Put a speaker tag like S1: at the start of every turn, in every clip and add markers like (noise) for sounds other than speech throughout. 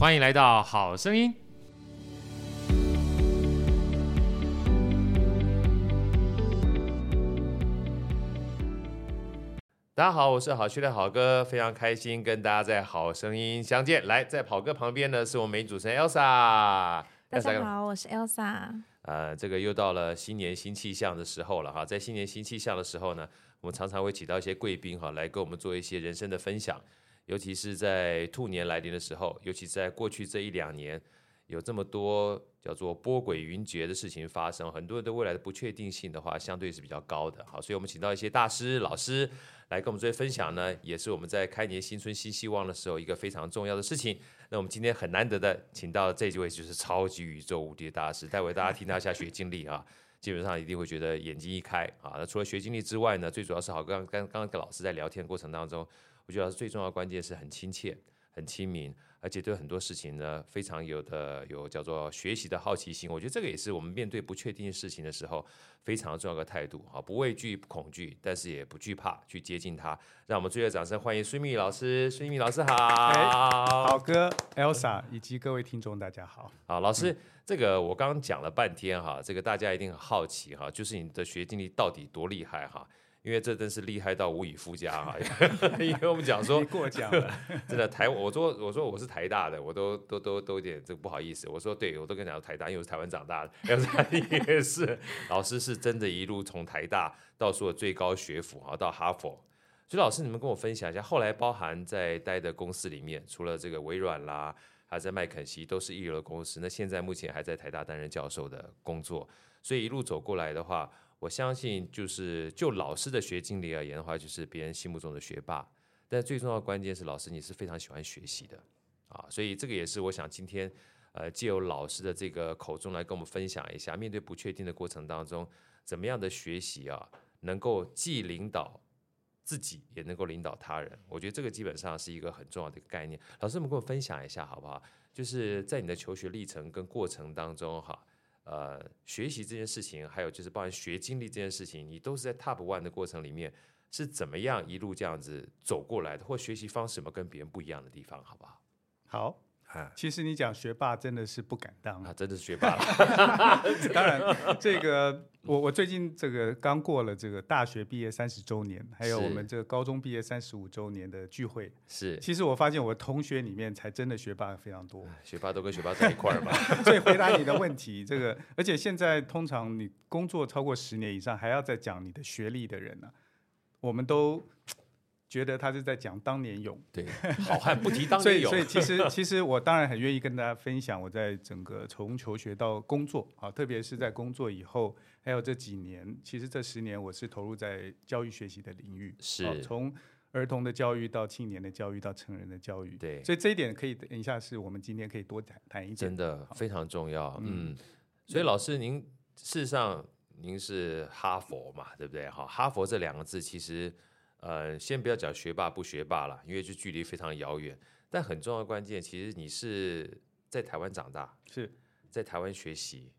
S1: 欢迎来到好声音。大家好，我是好趣的好哥，非常开心跟大家在好声音相见。来，在跑哥旁边呢，是我们美主持人 Elsa。
S2: 大家好，我是 Elsa。
S1: 呃，这个又到了新年新气象的时候了哈，在新年新气象的时候呢，我们常常会请到一些贵宾哈，来跟我们做一些人生的分享。尤其是在兔年来临的时候，尤其在过去这一两年，有这么多叫做波诡云谲的事情发生，很多人对未来的不确定性的话，相对是比较高的。好，所以我们请到一些大师、老师来跟我们做分享呢，也是我们在开年新春新希望的时候一个非常重要的事情。那我们今天很难得的请到这几位就是超级宇宙无敌的大师，待会大家听他一下学经历啊，基本上一定会觉得眼睛一开啊。那除了学经历之外呢，最主要是好刚刚刚刚跟老师在聊天过程当中。我觉得最重要的关键是很亲切、很亲民，而且对很多事情呢非常有的有叫做学习的好奇心。我觉得这个也是我们面对不确定事情的时候非常重要的态度啊，不畏惧、不恐惧，但是也不惧怕去接近它。让我们最热掌声欢迎孙密老师，孙密老师好，
S3: 好哥 (laughs) Elsa 以及各位听众大家好。
S1: 好，老师，嗯、这个我刚刚讲了半天哈，这个大家一定很好奇哈，就是你的学经历到底多厉害哈。因为这真是厉害到无以复加啊，因为我们讲说 (laughs)
S3: 过奖了，(laughs)
S1: 真的台，我说我说我是台大的，我都都都都有点这个不好意思，我说对，我都跟你讲台大，因为我是台湾长大的，(laughs) 也是老师是真的一路从台大到所有最高学府啊，到哈佛，所以老师你们跟我分享一下，后来包含在待的公司里面，除了这个微软啦，还在麦肯锡都是一流的公司，那现在目前还在台大担任教授的工作，所以一路走过来的话。我相信，就是就老师的学经历而言的话，就是别人心目中的学霸。但最重要的关键是，老师你是非常喜欢学习的啊，所以这个也是我想今天呃借由老师的这个口中来跟我们分享一下，面对不确定的过程当中，怎么样的学习啊，能够既领导自己，也能够领导他人。我觉得这个基本上是一个很重要的一个概念。老师，们跟我分享一下好不好？就是在你的求学历程跟过程当中哈。呃，学习这件事情，还有就是包含学经历这件事情，你都是在 top one 的过程里面是怎么样一路这样子走过来的，或学习方式有没有跟别人不一样的地方，好不好？
S3: 好。其实你讲学霸真的是不敢当
S1: 啊，真的是学霸
S3: 了。(laughs) 当然，这个我我最近这个刚过了这个大学毕业三十周年，还有我们这个高中毕业三十五周年的聚会。
S1: 是，
S3: 其实我发现我同学里面才真的学霸非常多，
S1: 学霸都跟学霸在一块儿嘛。(laughs)
S3: 所以回答你的问题，这个而且现在通常你工作超过十年以上，还要再讲你的学历的人呢、啊，我们都。觉得他是在讲当年勇，
S1: 对，好汉不提当年勇。(laughs)
S3: 所以，所以其实，其实我当然很愿意跟大家分享我在整个从求学到工作啊，特别是在工作以后，还有这几年，其实这十年我是投入在教育学习的领域，
S1: 是
S3: 从儿童的教育到青年的教育到成人的教育。
S1: 对，
S3: 所以这一点可以等一下是我们今天可以多谈谈一点，
S1: 真的非常重要。嗯，所以老师您事实上您是哈佛嘛，对不对？哈，哈佛这两个字其实。呃，先不要讲学霸不学霸了，因为这距离非常遥远。但很重要的关键，其实你是在台湾长大，
S3: 是
S1: 在台湾学习，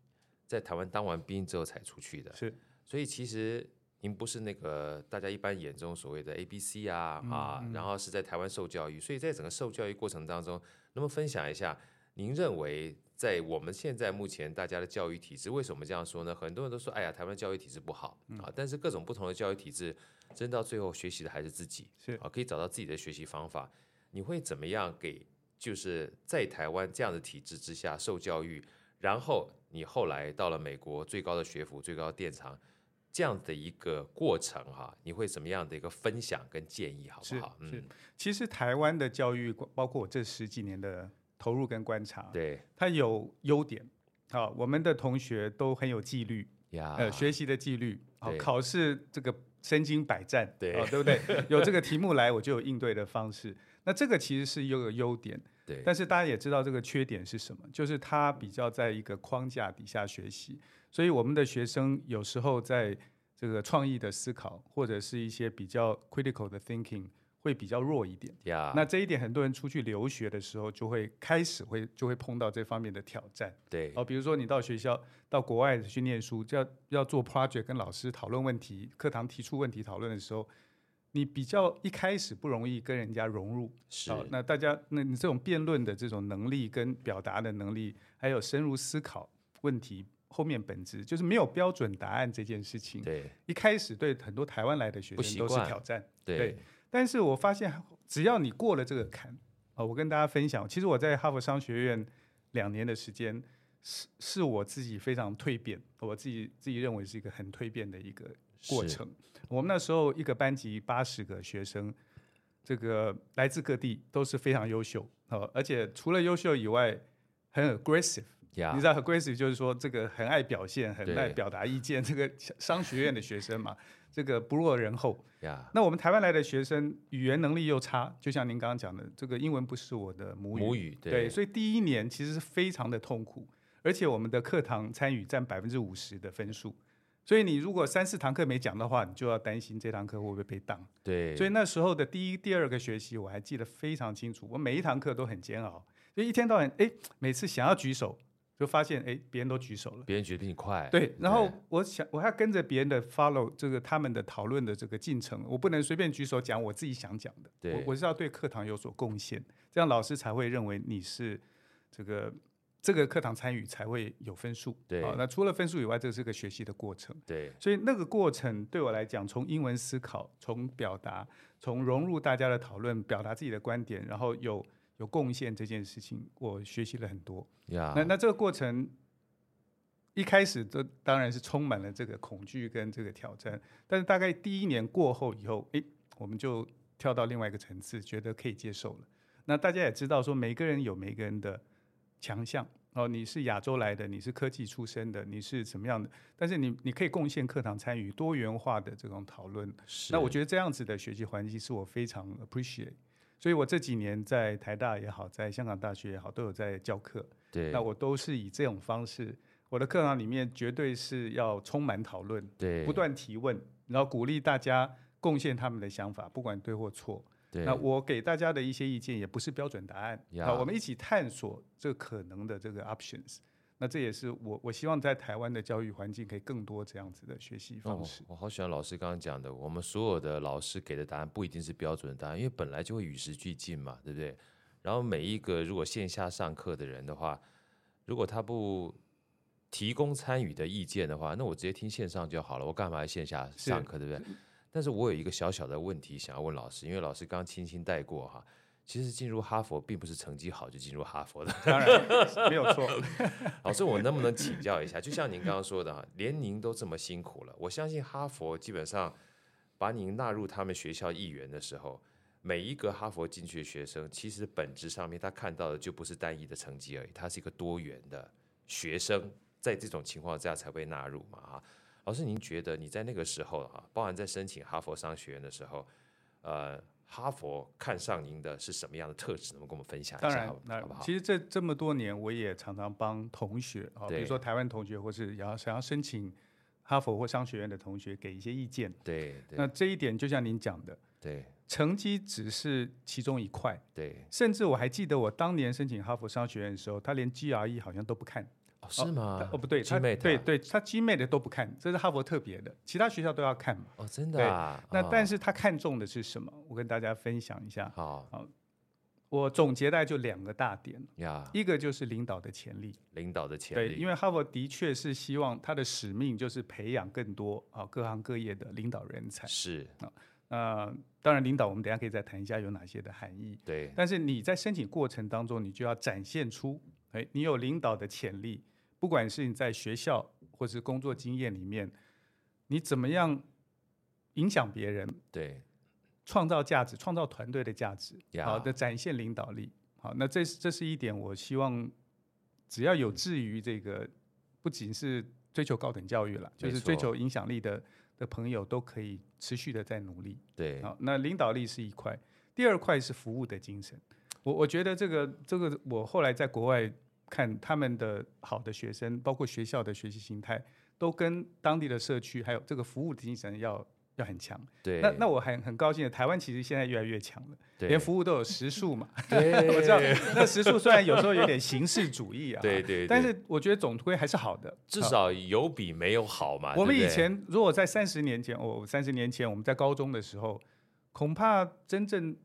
S1: 在台湾当完兵之后才出去的。
S3: 是，
S1: 所以其实您不是那个大家一般眼中所谓的 A B C 啊、嗯、啊，然后是在台湾受教育。所以在整个受教育过程当中，能不能分享一下，您认为在我们现在目前大家的教育体制，为什么这样说呢？很多人都说，哎呀，台湾教育体制不好啊，但是各种不同的教育体制。真到最后学习的还是自己，
S3: 是
S1: 啊，可以找到自己的学习方法。你会怎么样给？就是在台湾这样的体制之下受教育，然后你后来到了美国最高的学府、最高的殿堂，这样的一个过程哈，你会怎么样的一个分享跟建议，好不好？
S3: 是，是。其实台湾的教育，包括我这十几年的投入跟观察，
S1: 对，
S3: 它有优点。好，我们的同学都很有纪律，
S1: 呀，
S3: 呃，学习的纪律，好，考试这个。身经百战，
S1: 对，
S3: 哦，对不对？(laughs) 有这个题目来，我就有应对的方式。那这个其实是一个优点，
S1: 对。
S3: 但是大家也知道这个缺点是什么，就是他比较在一个框架底下学习，所以我们的学生有时候在这个创意的思考，或者是一些比较 critical 的 thinking。会比较弱一
S1: 点.
S3: 那这一点很多人出去留学的时候就会开始会就会碰到这方面的挑战，
S1: 对，
S3: 哦，比如说你到学校到国外去念书，就要要做 project 跟老师讨论问题，课堂提出问题讨论的时候，你比较一开始不容易跟人家融入。
S1: 是。
S3: 那大家，那你这种辩论的这种能力跟表达的能力，还有深入思考问题后面本质，就是没有标准答案这件事情。
S1: 对。
S3: 一开始对很多台湾来的学生都是挑战。
S1: 对。
S3: 对。但是我发现，只要你过了这个坎，啊，我跟大家分享，其实我在哈佛商学院两年的时间。是是我自己非常蜕变，我自己自己认为是一个很蜕变的一个过程。我们那时候一个班级八十个学生，这个来自各地都是非常优秀，呃，而且除了优秀以外，很 aggressive。你知道 aggressive 就是说这个很爱表现，很爱表达意见。这个商学院的学生嘛，这个不落人
S1: 后。
S3: 那我们台湾来的学生语言能力又差，就像您刚刚讲的，这个英文不是我的母语，
S1: 母语对，
S3: 对，所以第一年其实是非常的痛苦。而且我们的课堂参与占百分之五十的分数，所以你如果三四堂课没讲的话，你就要担心这堂课会不会被当。
S1: 对。
S3: 所以那时候的第一、第二个学期我还记得非常清楚，我每一堂课都很煎熬，就一天到晚哎，每次想要举手，就发现哎，别人都举手了。
S1: 别人举得比你快。
S3: 对。然后我想我还要跟着别人的 follow 这个他们的讨论的这个进程，我不能随便举手讲我自己想讲的。
S1: 对。
S3: 我我是要对课堂有所贡献，这样老师才会认为你是这个。这个课堂参与才会有分数，
S1: 对，
S3: 啊，那除了分数以外，这是个学习的过程，
S1: 对，
S3: 所以那个过程对我来讲，从英文思考，从表达，从融入大家的讨论，表达自己的观点，然后有有贡献这件事情，我学习了很多。
S1: Yeah.
S3: 那那这个过程一开始都当然是充满了这个恐惧跟这个挑战，但是大概第一年过后以后，诶，我们就跳到另外一个层次，觉得可以接受了。那大家也知道说，每个人有每个人的。强项哦，你是亚洲来的，你是科技出身的，你是怎么样的？但是你你可以贡献课堂参与多元化的这种讨
S1: 论。
S3: 那我觉得这样子的学习环境是我非常 appreciate。所以我这几年在台大也好，在香港大学也好，都有在教课。
S1: 对。
S3: 那我都是以这种方式，我的课堂里面绝对是要充满讨论，
S1: 对，
S3: 不断提问，然后鼓励大家贡献他们的想法，不管对或错。那我给大家的一些意见也不是标准答案，好，我们一起探索这可能的这个 options。那这也是我我希望在台湾的教育环境可以更多这样子的学习方式。
S1: 哦，我好喜欢老师刚刚讲的，我们所有的老师给的答案不一定是标准的答案，因为本来就会与时俱进嘛，对不对？然后每一个如果线下上课的人的话，如果他不提供参与的意见的话，那我直接听线上就好了，我干嘛来线下上课，对不对？但是我有一个小小的问题想要问老师，因为老师刚刚轻轻带过哈，其实进入哈佛并不是成绩好就进入哈佛的，
S3: 当然 (laughs) 没有错。
S1: 老师，我能不能请教一下？就像您刚刚说的哈，连您都这么辛苦了，我相信哈佛基本上把您纳入他们学校一员的时候，每一个哈佛进去的学生，其实本质上面他看到的就不是单一的成绩而已，他是一个多元的学生，在这种情况之下才被纳入嘛哈。老师，您觉得你在那个时候啊，包含在申请哈佛商学院的时候，呃，哈佛看上您的是什么样的特质？能不能跟我们分享一下？
S3: 当然，好不好？其实这这么多年，我也常常帮同学啊，比如说台湾同学，或是要想要申请哈佛或商学院的同学，给一些意见。
S1: 对，对。
S3: 那这一点就像您讲的，
S1: 对，
S3: 成绩只是其中一块。
S1: 对。
S3: 甚至我还记得我当年申请哈佛商学院的时候，他连 GRE 好像都不看。
S1: 哦，是吗？
S3: 哦，不对，他对对，他 GMAT 都不看，这是哈佛特别的，其他学校都要看嘛。
S1: 哦，真的啊。
S3: 那但是他看中的是什么？我跟大家分享一下。
S1: 好，好，
S3: 我总结大概就两个大点。
S1: 呀，
S3: 一个就是领导的潜力。
S1: 领导的潜力。
S3: 对，因为哈佛的确是希望他的使命就是培养更多啊各行各业的领导人才。
S1: 是
S3: 啊，那当然领导我们等下可以再谈一下有哪些的含义。
S1: 对。
S3: 但是你在申请过程当中，你就要展现出，哎，你有领导的潜力。不管是你在学校或是工作经验里面，你怎么样影响别人？
S1: 对，
S3: 创造价值，创造团队的价值，好.的展现领导力。好，那这这是一点，我希望只要有志于这个，不仅是追求高等教育了，就是追求影响力的的朋友都可以持续的在努力。
S1: 对，
S3: 好，那领导力是一块，第二块是服务的精神。我我觉得这个这个，我后来在国外。看他们的好的学生，包括学校的学习形态，都跟当地的社区还有这个服务的精神要要很强。
S1: 对，
S3: 那那我很很高兴的，台湾其实现在越来越强了，
S1: 对
S3: 连服务都有时数嘛。
S1: 对，(laughs)
S3: 我知道。那时数虽然有时候有点形式主义啊，
S1: 对，对对，
S3: 但是我觉得总归还是好的，
S1: 至少有比没有好嘛。
S3: 我们以前如果在三十年前，我，三十年前我们在高中的时候，恐怕真正。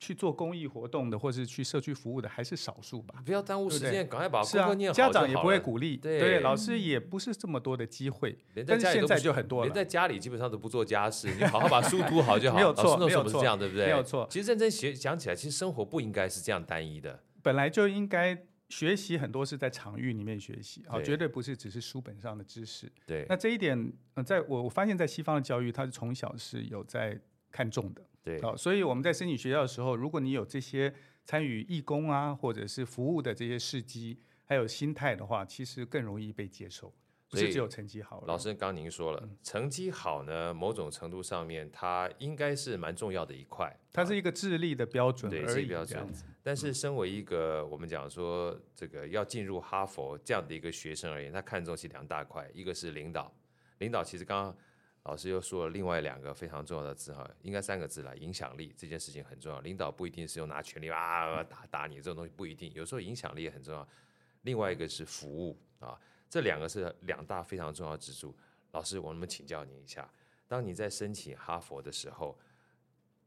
S3: 去做公益活动的，或是去社区服务的，还是少数吧。
S1: 不要耽误时间，赶快把功课念好。
S3: 家长也不会鼓励，
S1: 对，
S3: 对，老师也不是这么多的机会。但是现在就很多了，
S1: 连在家里基本上都不做家事，你好好把书读好就好。
S3: 没有错，
S1: 没有错，是这样，对不对？
S3: 没有错。
S1: 其实认真学讲起来，其实生活不应该是这样单一的。
S3: 本来就应该学习很多是在场域里面学习啊，绝对不是只是书本上的知识。
S1: 对。
S3: 那这一点，在我我发现，在西方的教育，他是从小是有在看重的。
S1: 对，
S3: 好，所以我们在申请学校的时候，如果你有这些参与义工啊，或者是服务的这些事迹，还有心态的话，其实更容易被接受。不是只有成绩好。
S1: 老师，刚刚您说了，嗯、成绩好呢，某种程度上面，它应该是蛮重要的一块。
S3: 它是一个智力的标准
S1: 对，
S3: 而已，
S1: 标准。但是，身为一个我们讲说这个要进入哈佛这样的一个学生而言，他看重是两大块，一个是领导。领导其实刚刚。老师又说了另外两个非常重要的字哈，应该三个字了，影响力这件事情很重要。领导不一定是用拿权力啊打打你这种东西不一定，有时候影响力也很重要。另外一个是服务啊，这两个是两大非常重要支柱。老师，我能不能请教您一下，当你在申请哈佛的时候，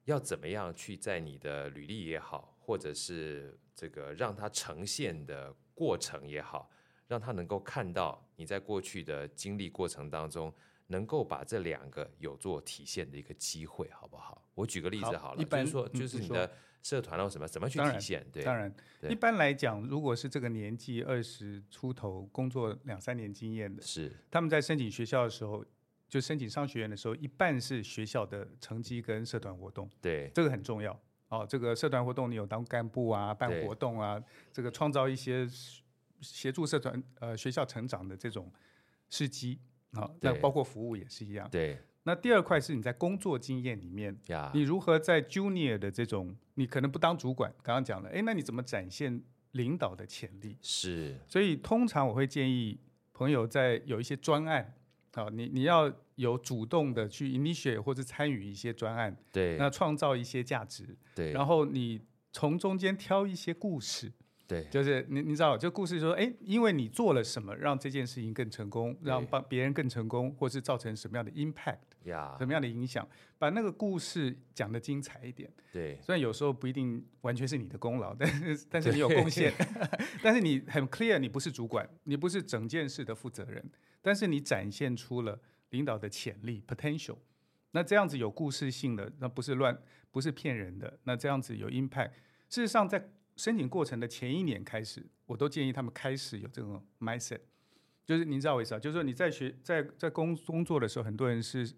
S1: 要怎么样去在你的履历也好，或者是这个让它呈现的过程也好，让他能够看到你在过去的经历过程当中。能够把这两个有做体现的一个机会，好不好？我举个例子好了，好，一般就是说，就是你的社团或什么，怎么去体现？对，
S3: 当然，一般来讲，如果是这个年纪二十出头，工作两三年经验的，
S1: 是
S3: 他们在申请学校的时候，就申请商学院的时候，一半是学校的成绩跟社团活动，
S1: 对，
S3: 这个很重要。哦，这个社团活动你有当干部啊，办活动啊，这个创造一些协助社团呃学校成长的这种事迹。好，那包括服务也是一样。
S1: 对，
S3: 那第二块是你在工作经验里面，你如何在 junior 的这种，你可能不当主管，刚刚讲了，哎，那你怎么展现领导的潜力？
S1: 是，
S3: 所以通常我会建议朋友在有一些专案，好，你你要有主动的去 initiate 或者参与一些专案，
S1: 对，
S3: 那创造一些价值，
S1: 对，
S3: 然后你从中间挑一些故事。
S1: 对，
S3: 就是你你知道，这故事说，哎，因为你做了什么，让这件事情更成功，让帮别人更成功，或是造成什么样的 impact，什么样的影响，把那个故事讲得精彩一点。
S1: 对，
S3: 虽然有时候不一定完全是你的功劳，(laughs) 但是但是你有贡献，(laughs) 但是你很 clear，你不是主管，你不是整件事的负责人，但是你展现出了领导的潜力 potential，那这样子有故事性的，那不是乱，不是骗人的，那这样子有 impact。事实上在申请过程的前一年开始，我都建议他们开始有这种 mindset，就是您知道我意思啊？就是说你在学在在工工作的时候，很多人是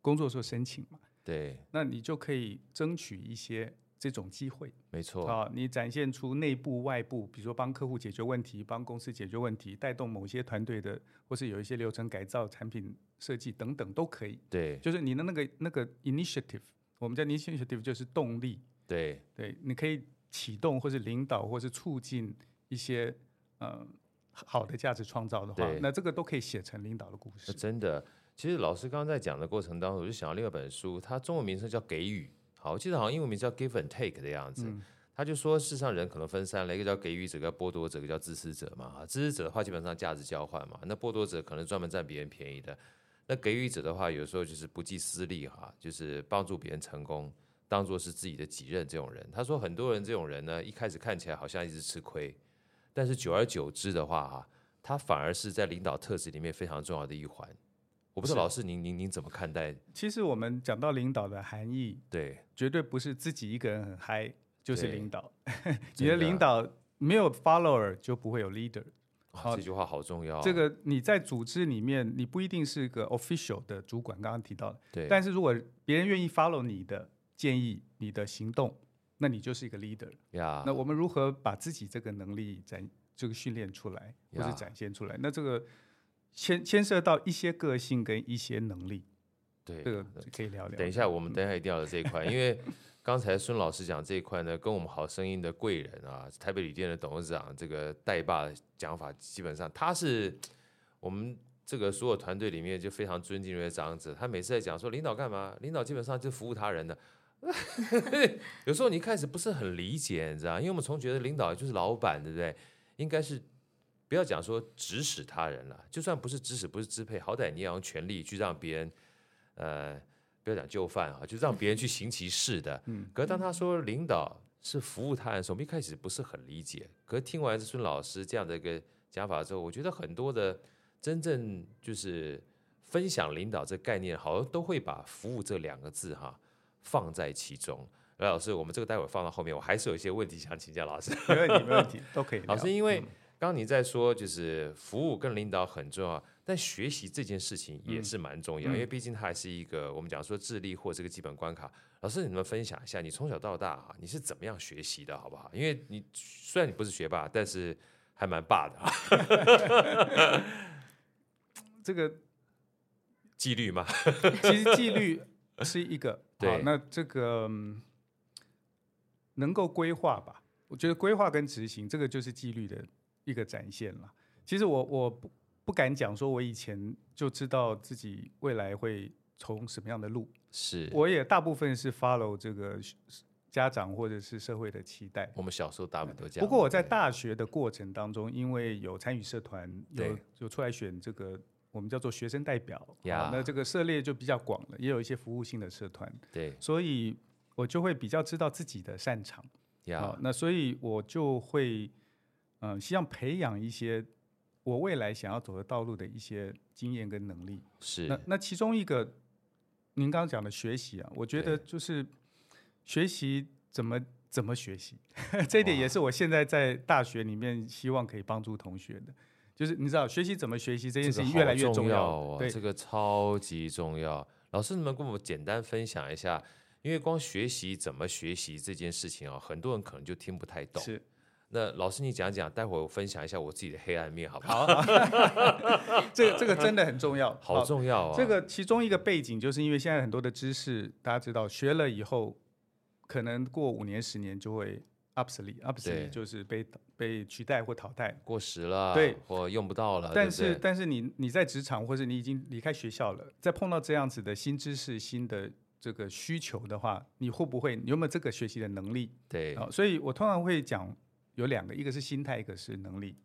S3: 工作的时候申请嘛，
S1: 对，
S3: 那你就可以争取一些这种机会，
S1: 没错。
S3: 啊，你展现出内部外部，比如说帮客户解决问题，帮公司解决问题，带动某些团队的，或是有一些流程改造、产品设计等等都可以，
S1: 对，
S3: 就是你的那个那个 initiative，我们叫 initiative 就是动力，
S1: 对，
S3: 对，你可以。启动或是领导或是促进一些呃好的价值创造的话，那这个都可以写成领导的故事。
S1: 真的，其实老师刚刚在讲的过程当中，我就想到另外一本书，它中文名称叫《给予》，好，我记得好像英文名字叫 “Give and Take” 的样子。嗯、他就说，世上人可能分三类，一个叫给予者，一个叫剥夺者，一个叫自私者嘛。自私者的话，基本上价值交换嘛。那剥夺者可能专门占别人便宜的。那给予者的话，有时候就是不计私利哈，就是帮助别人成功。当做是自己的己任这种人，他说很多人这种人呢，一开始看起来好像一直吃亏，但是久而久之的话，哈，他反而是在领导特质里面非常重要的一环。我不知道老师您您您怎么看待？
S3: 其实我们讲到领导的含义，
S1: 对，
S3: 绝对不是自己一个人很嗨就是领导。(laughs) 你的领导没有 follower 就不会有 leader。
S1: 哦，这句话好重要啊。
S3: 这个你在组织里面，你不一定是个 official 的主管，刚刚提到的，
S1: 对。
S3: 但是如果别人愿意 follow 你的。建议你的行动，那你就是一个 leader。
S1: Yeah.
S3: 那我们如何把自己这个能力展这个训练出来，或是展现出来.那这个牵牵涉到一些个性跟一些能力。
S1: 对，
S3: 这个可以聊聊。
S1: 等一下，我们等一下一定要聊这一块，因为刚才孙老师讲这一块呢，跟我们好声音的贵人啊，台北旅店的董事长这个代爸的讲法，基本上他是我们。这个所有团队里面就非常尊敬的长者，他每次在讲说领导干嘛？领导基本上就服务他人的。(laughs) 有时候你一开始不是很理解，你知道，因为我们从觉得领导就是老板，对不对？应该是不要讲说指使他人了，就算不是指使，不是支配，好歹你要用权力去让别人呃不要讲就范啊，就让别人去行其事的。(laughs) 嗯，可是当他说领导是服务他人的时候，我们一开始不是很理解。可是听完孙老师这样的一个讲法之后，我觉得很多的真正就是分享领导这概念，好像都会把服务这两个字哈放在其中。刘，老师，我们这个待会放到后面，我还是有一些问题想请教老师。(laughs)
S3: 没问题，没问题，都可以。
S1: 老师，因为刚刚你在说，就是服务跟领导很重要。但学习这件事情也是蛮重要，嗯、因为毕竟它还是一个我们讲说智力或这个基本关卡。老师，你们分享一下，你从小到大哈，你是怎么样学习的，好不好？因为你虽然你不是学霸，但是还蛮霸的啊。(laughs)
S3: 这个
S1: 纪律嘛，
S3: 其实纪律是一个。对，那这个能够规划吧？我觉得规划跟执行，这个就是纪律的一个展现了。其实我我不。不敢讲说，我以前就知道自己未来会从什么样的路。
S1: 是，
S3: 我也大部分是 follow 这个家长或者是社会的期待。
S1: 我们小时候大部分都这样。
S3: 不过我在大学的过程当中，因为有参与社团，有有出来选这个我们叫做学生代表，那这个涉猎就比较广了，也有一些服务性的社团。
S1: 对，
S3: 所以我就会比较知道自己的擅长。
S1: 呀，
S3: 那所以我就会嗯，希望培养一些。我未来想要走的道路的一些经验跟能力
S1: 是
S3: 那那其中一个，您刚刚讲的学习啊，我觉得就是学习怎么怎么学习，(laughs) 这一点也是我现在在大学里面希望可以帮助同学的，就是你知道学习怎么学习这件事情越来越重要
S1: 啊，对，这个超级重要。老师，你们跟我简单分享一下，因为光学习怎么学习这件事情啊，很多人可能就听不太懂。
S3: 是。
S1: 那老师，你讲讲，待会儿我分享一下我自己的黑暗面，好不好？
S3: 好，(laughs) 这个这个真的很重要，
S1: 好重要啊！
S3: 这个其中一个背景，就是因为现在很多的知识，大家知道，学了以后，可能过五年、十年就会 obsolete，obsolete 就是被被取代或淘汰，
S1: 过时了，
S3: 对，
S1: 或用不到了。
S3: 但是，
S1: 对对
S3: 但是你你在职场，或者你已经离开学校了，再碰到这样子的新知识、新的这个需求的话，你会不会？你有没有这个学习的能力？
S1: 对，
S3: 啊，所以我通常会讲。有两个，一个是心态，一个是能力。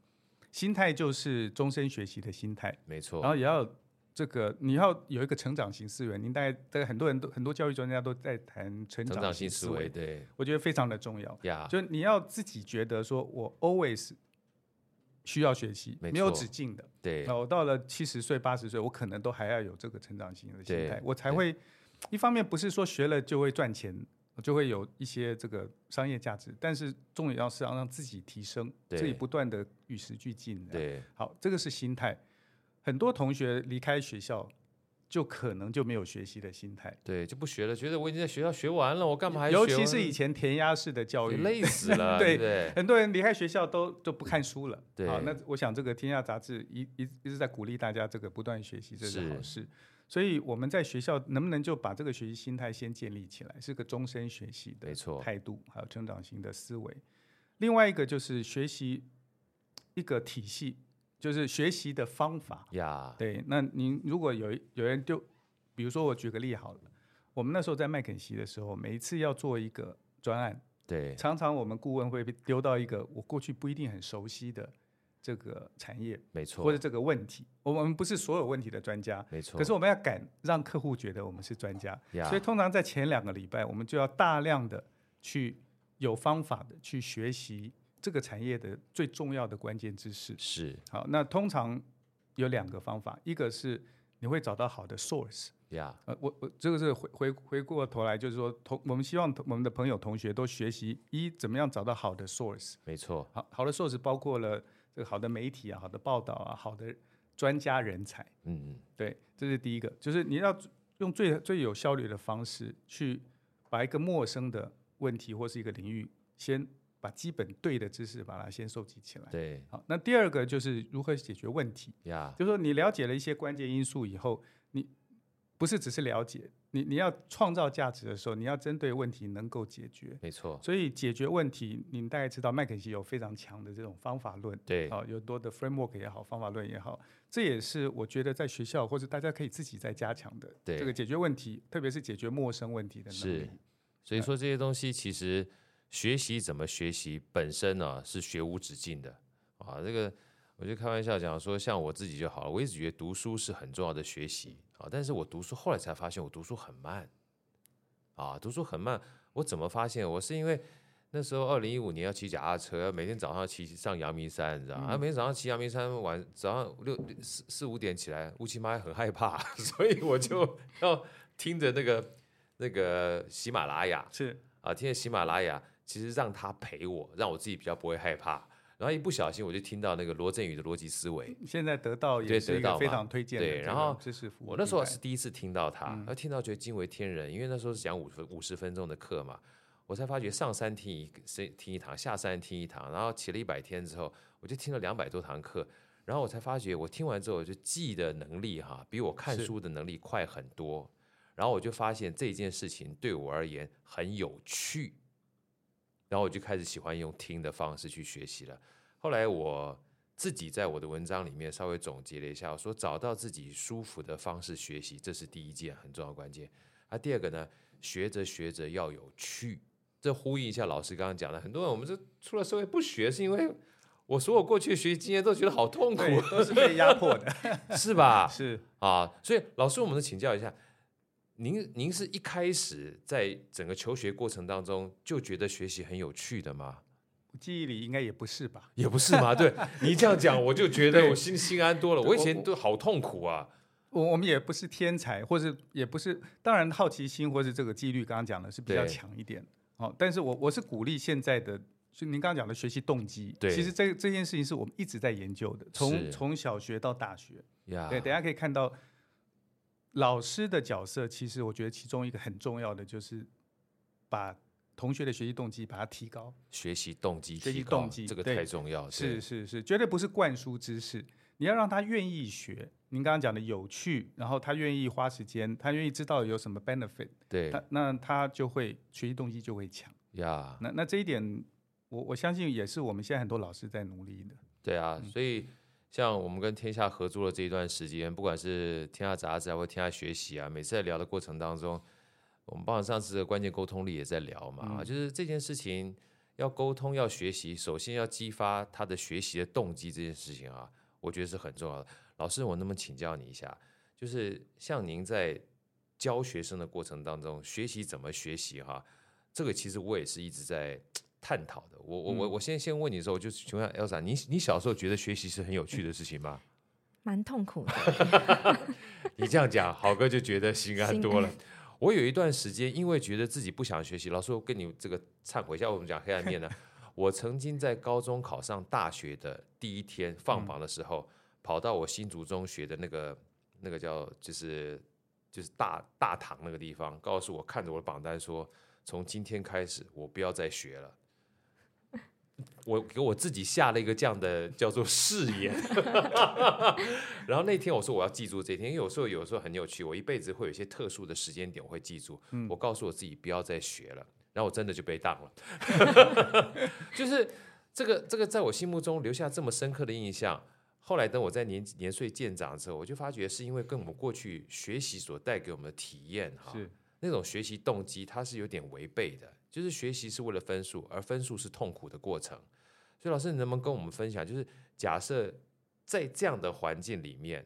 S3: 心态就是终身学习的心态，
S1: 没错。
S3: 然后也要这个，你要有一个成长型思维。您大概大概很多人都很多教育专家都在谈成长型思维，
S1: 对，
S3: 我觉得非常的重要。就你要自己觉得说，我 always 需要学习，没有止境的。
S1: 对，
S3: 那我到了七十岁、八十岁，我可能都还要有这个成长型的心态，我才会。一方面不是说学了就会赚钱。就会有一些这个商业价值，但是重点要是要让自己提升，自己不断的与时俱进。
S1: 对，
S3: 好，这个是心态。很多同学离开学校，就可能就没有学习的心态，
S1: 对，就不学了，觉得我已经在学校学完了，我干嘛还学？
S3: 尤其是以前填鸭式的教育，
S1: 累死了。(laughs) 对，对
S3: 很多人离开学校都都不看书了。
S1: 对，
S3: 好，那我想这个天下杂志一一一直在鼓励大家这个不断学习，这是好事。所以我们在学校能不能就把这个学习心态先建立起来，是个终身学习的态度，还有成长型的思维。另外一个就是学习一个体系，就是学习的方法。
S1: 呀，
S3: 对。那您如果有有人丢，比如说我举个例好了，我们那时候在麦肯锡的时候，每一次要做一个专案，
S1: 对，
S3: 常常我们顾问会被丢到一个我过去不一定很熟悉的。这个产业
S1: 没错，
S3: 或者这个问题，我们不是所有问题的专家，
S1: 没错。
S3: 可是我们要敢让客户觉得我们是专家，所以通常在前两个礼拜，我们就要大量的去有方法的去学习这个产业的最重要的关键知识。
S1: 是，
S3: 好，那通常有两个方法，一个是你会找到好的 source，
S1: 呀，
S3: 呃，我我这个是回回回过头来就是说，同我们希望我们的朋友同学都学习一怎么样找到好的 source，
S1: 没错，
S3: 好好的 source 包括了。这个好的媒体啊，好的报道啊，好的专家人才，
S1: 嗯嗯，
S3: 对，这是第一个，就是你要用最最有效率的方式去把一个陌生的问题或是一个领域，先把基本对的知识把它先收集起来。
S1: 对，
S3: 好，那第二个就是如何解决问题。
S1: 呀，
S3: 就是说你了解了一些关键因素以后，你不是只是了解。你你要创造价值的时候，你要针对问题能够解决，
S1: 没错。
S3: 所以解决问题，你大概知道麦肯锡有非常强的这种方法论，
S1: 对，
S3: 好，有多的 framework 也好，方法论也好，这也是我觉得在学校或者大家可以自己在加强的。
S1: 对，
S3: 这个解决问题，特别是解决陌生问题的能力。
S1: 是，所以说这些东西其实学习怎么学习本身呢，是学无止境的啊。这个我就开玩笑讲说，像我自己就好了，我一直觉得读书是很重要的学习。啊！但是我读书后来才发现，我读书很慢。啊，读书很慢。我怎么发现？我是因为那时候二零一五年要骑脚踏车，每天早上骑上阳明山，你知道吗？嗯、每天早上骑阳明山，晚早上六四四五点起来，乌漆嘛黑很害怕，(laughs) 所以我就要听着那个那个喜马拉雅，
S3: 是
S1: 啊，听着喜马拉雅，其实让他陪我，让我自己比较不会害怕。然后一不小心我就听到那个罗振宇的逻辑思维，
S3: 现在得到也是一个非常推荐的。
S1: 对，然后我那时候是第一次听到他，然后听到觉得惊为天人，因为那时候是讲五分五十分钟的课嘛，我才发觉上山听一听一堂，下山听一堂，然后骑了一百天之后，我就听了两百多堂课，然后我才发觉我听完之后我就记的能力哈，比我看书的能力快很多，然后我就发现这件事情对我而言很有趣。然后我就开始喜欢用听的方式去学习了。后来我自己在我的文章里面稍微总结了一下，我说找到自己舒服的方式学习，这是第一件很重要的关键。啊，第二个呢，学着学着要有趣。这呼应一下老师刚刚讲的，很多人我们这出了社会不学，是因为我所有过去的学习经验都觉得好痛苦，
S3: 都是被压迫的，(laughs)
S1: 是吧？
S3: 是
S1: 啊，所以老师，我们能请教一下。您您是一开始在整个求学过程当中就觉得学习很有趣的吗？
S3: 记忆里应该也不是吧？
S1: 也不是吗？对，你这样讲，我就觉得我心心安多了。我以前都好痛苦啊。
S3: 我我们也不是天才，或是也不是，当然好奇心或是这个纪律，刚刚讲的是比较强一点。好，但是我我是鼓励现在的，就您刚刚讲的学习动机。
S1: 对，
S3: 其实这这件事情是我们一直在研究的，从从小学到大学。
S1: 呀，
S3: 对，等下可以看到。老师的角色，其实我觉得其中一个很重要的就是把同学的学习动机把它提高。
S1: 学习动机，
S3: 学习动机，
S1: 这个太重要。
S3: 是是是，绝对不是灌输知识，你要让他愿意学。您刚刚讲的有趣，然后他愿意花时间，他愿意知道有什么 benefit，
S1: 对，
S3: 他那他就会学习动机就会强。
S1: 呀，
S3: 那那这一点，我我相信也是我们现在很多老师在努力的。
S1: 对啊，所以。像我们跟天下合作的这一段时间，不管是天下杂志啊，或天下学习啊，每次在聊的过程当中，我们包括上次的关键沟通力也在聊嘛，嗯、就是这件事情要沟通要学习，首先要激发他的学习的动机，这件事情啊，我觉得是很重要的。老师，我能不能请教你一下？就是像您在教学生的过程当中，学习怎么学习哈？这个其实我也是一直在。探讨的，我我我我先先问你的时候，我就请问 Elsa，你你小时候觉得学习是很有趣的事情吗？
S2: 蛮痛苦的。(laughs)
S1: 你这样讲，豪哥就觉得心安多了。我有一段时间，因为觉得自己不想学习，老师我跟你这个忏悔一下，我们讲黑暗面呢。(laughs) 我曾经在高中考上大学的第一天放榜的时候，跑到我新竹中学的那个那个叫就是就是大大堂那个地方，告诉我看着我的榜单说，从今天开始我不要再学了。我给我自己下了一个这样的叫做誓言，(laughs) 然后那天我说我要记住这一天，因为有时候有时候很有趣，我一辈子会有一些特殊的时间点我会记住。我告诉我自己不要再学了，然后我真的就被当了，(laughs) 就是这个这个在我心目中留下这么深刻的印象。后来等我在年年岁渐长之后，我就发觉是因为跟我们过去学习所带给我们的体验哈，那种学习动机它是有点违背的。就是学习是为了分数，而分数是痛苦的过程。所以老师，你能不能跟我们分享，就是假设在这样的环境里面，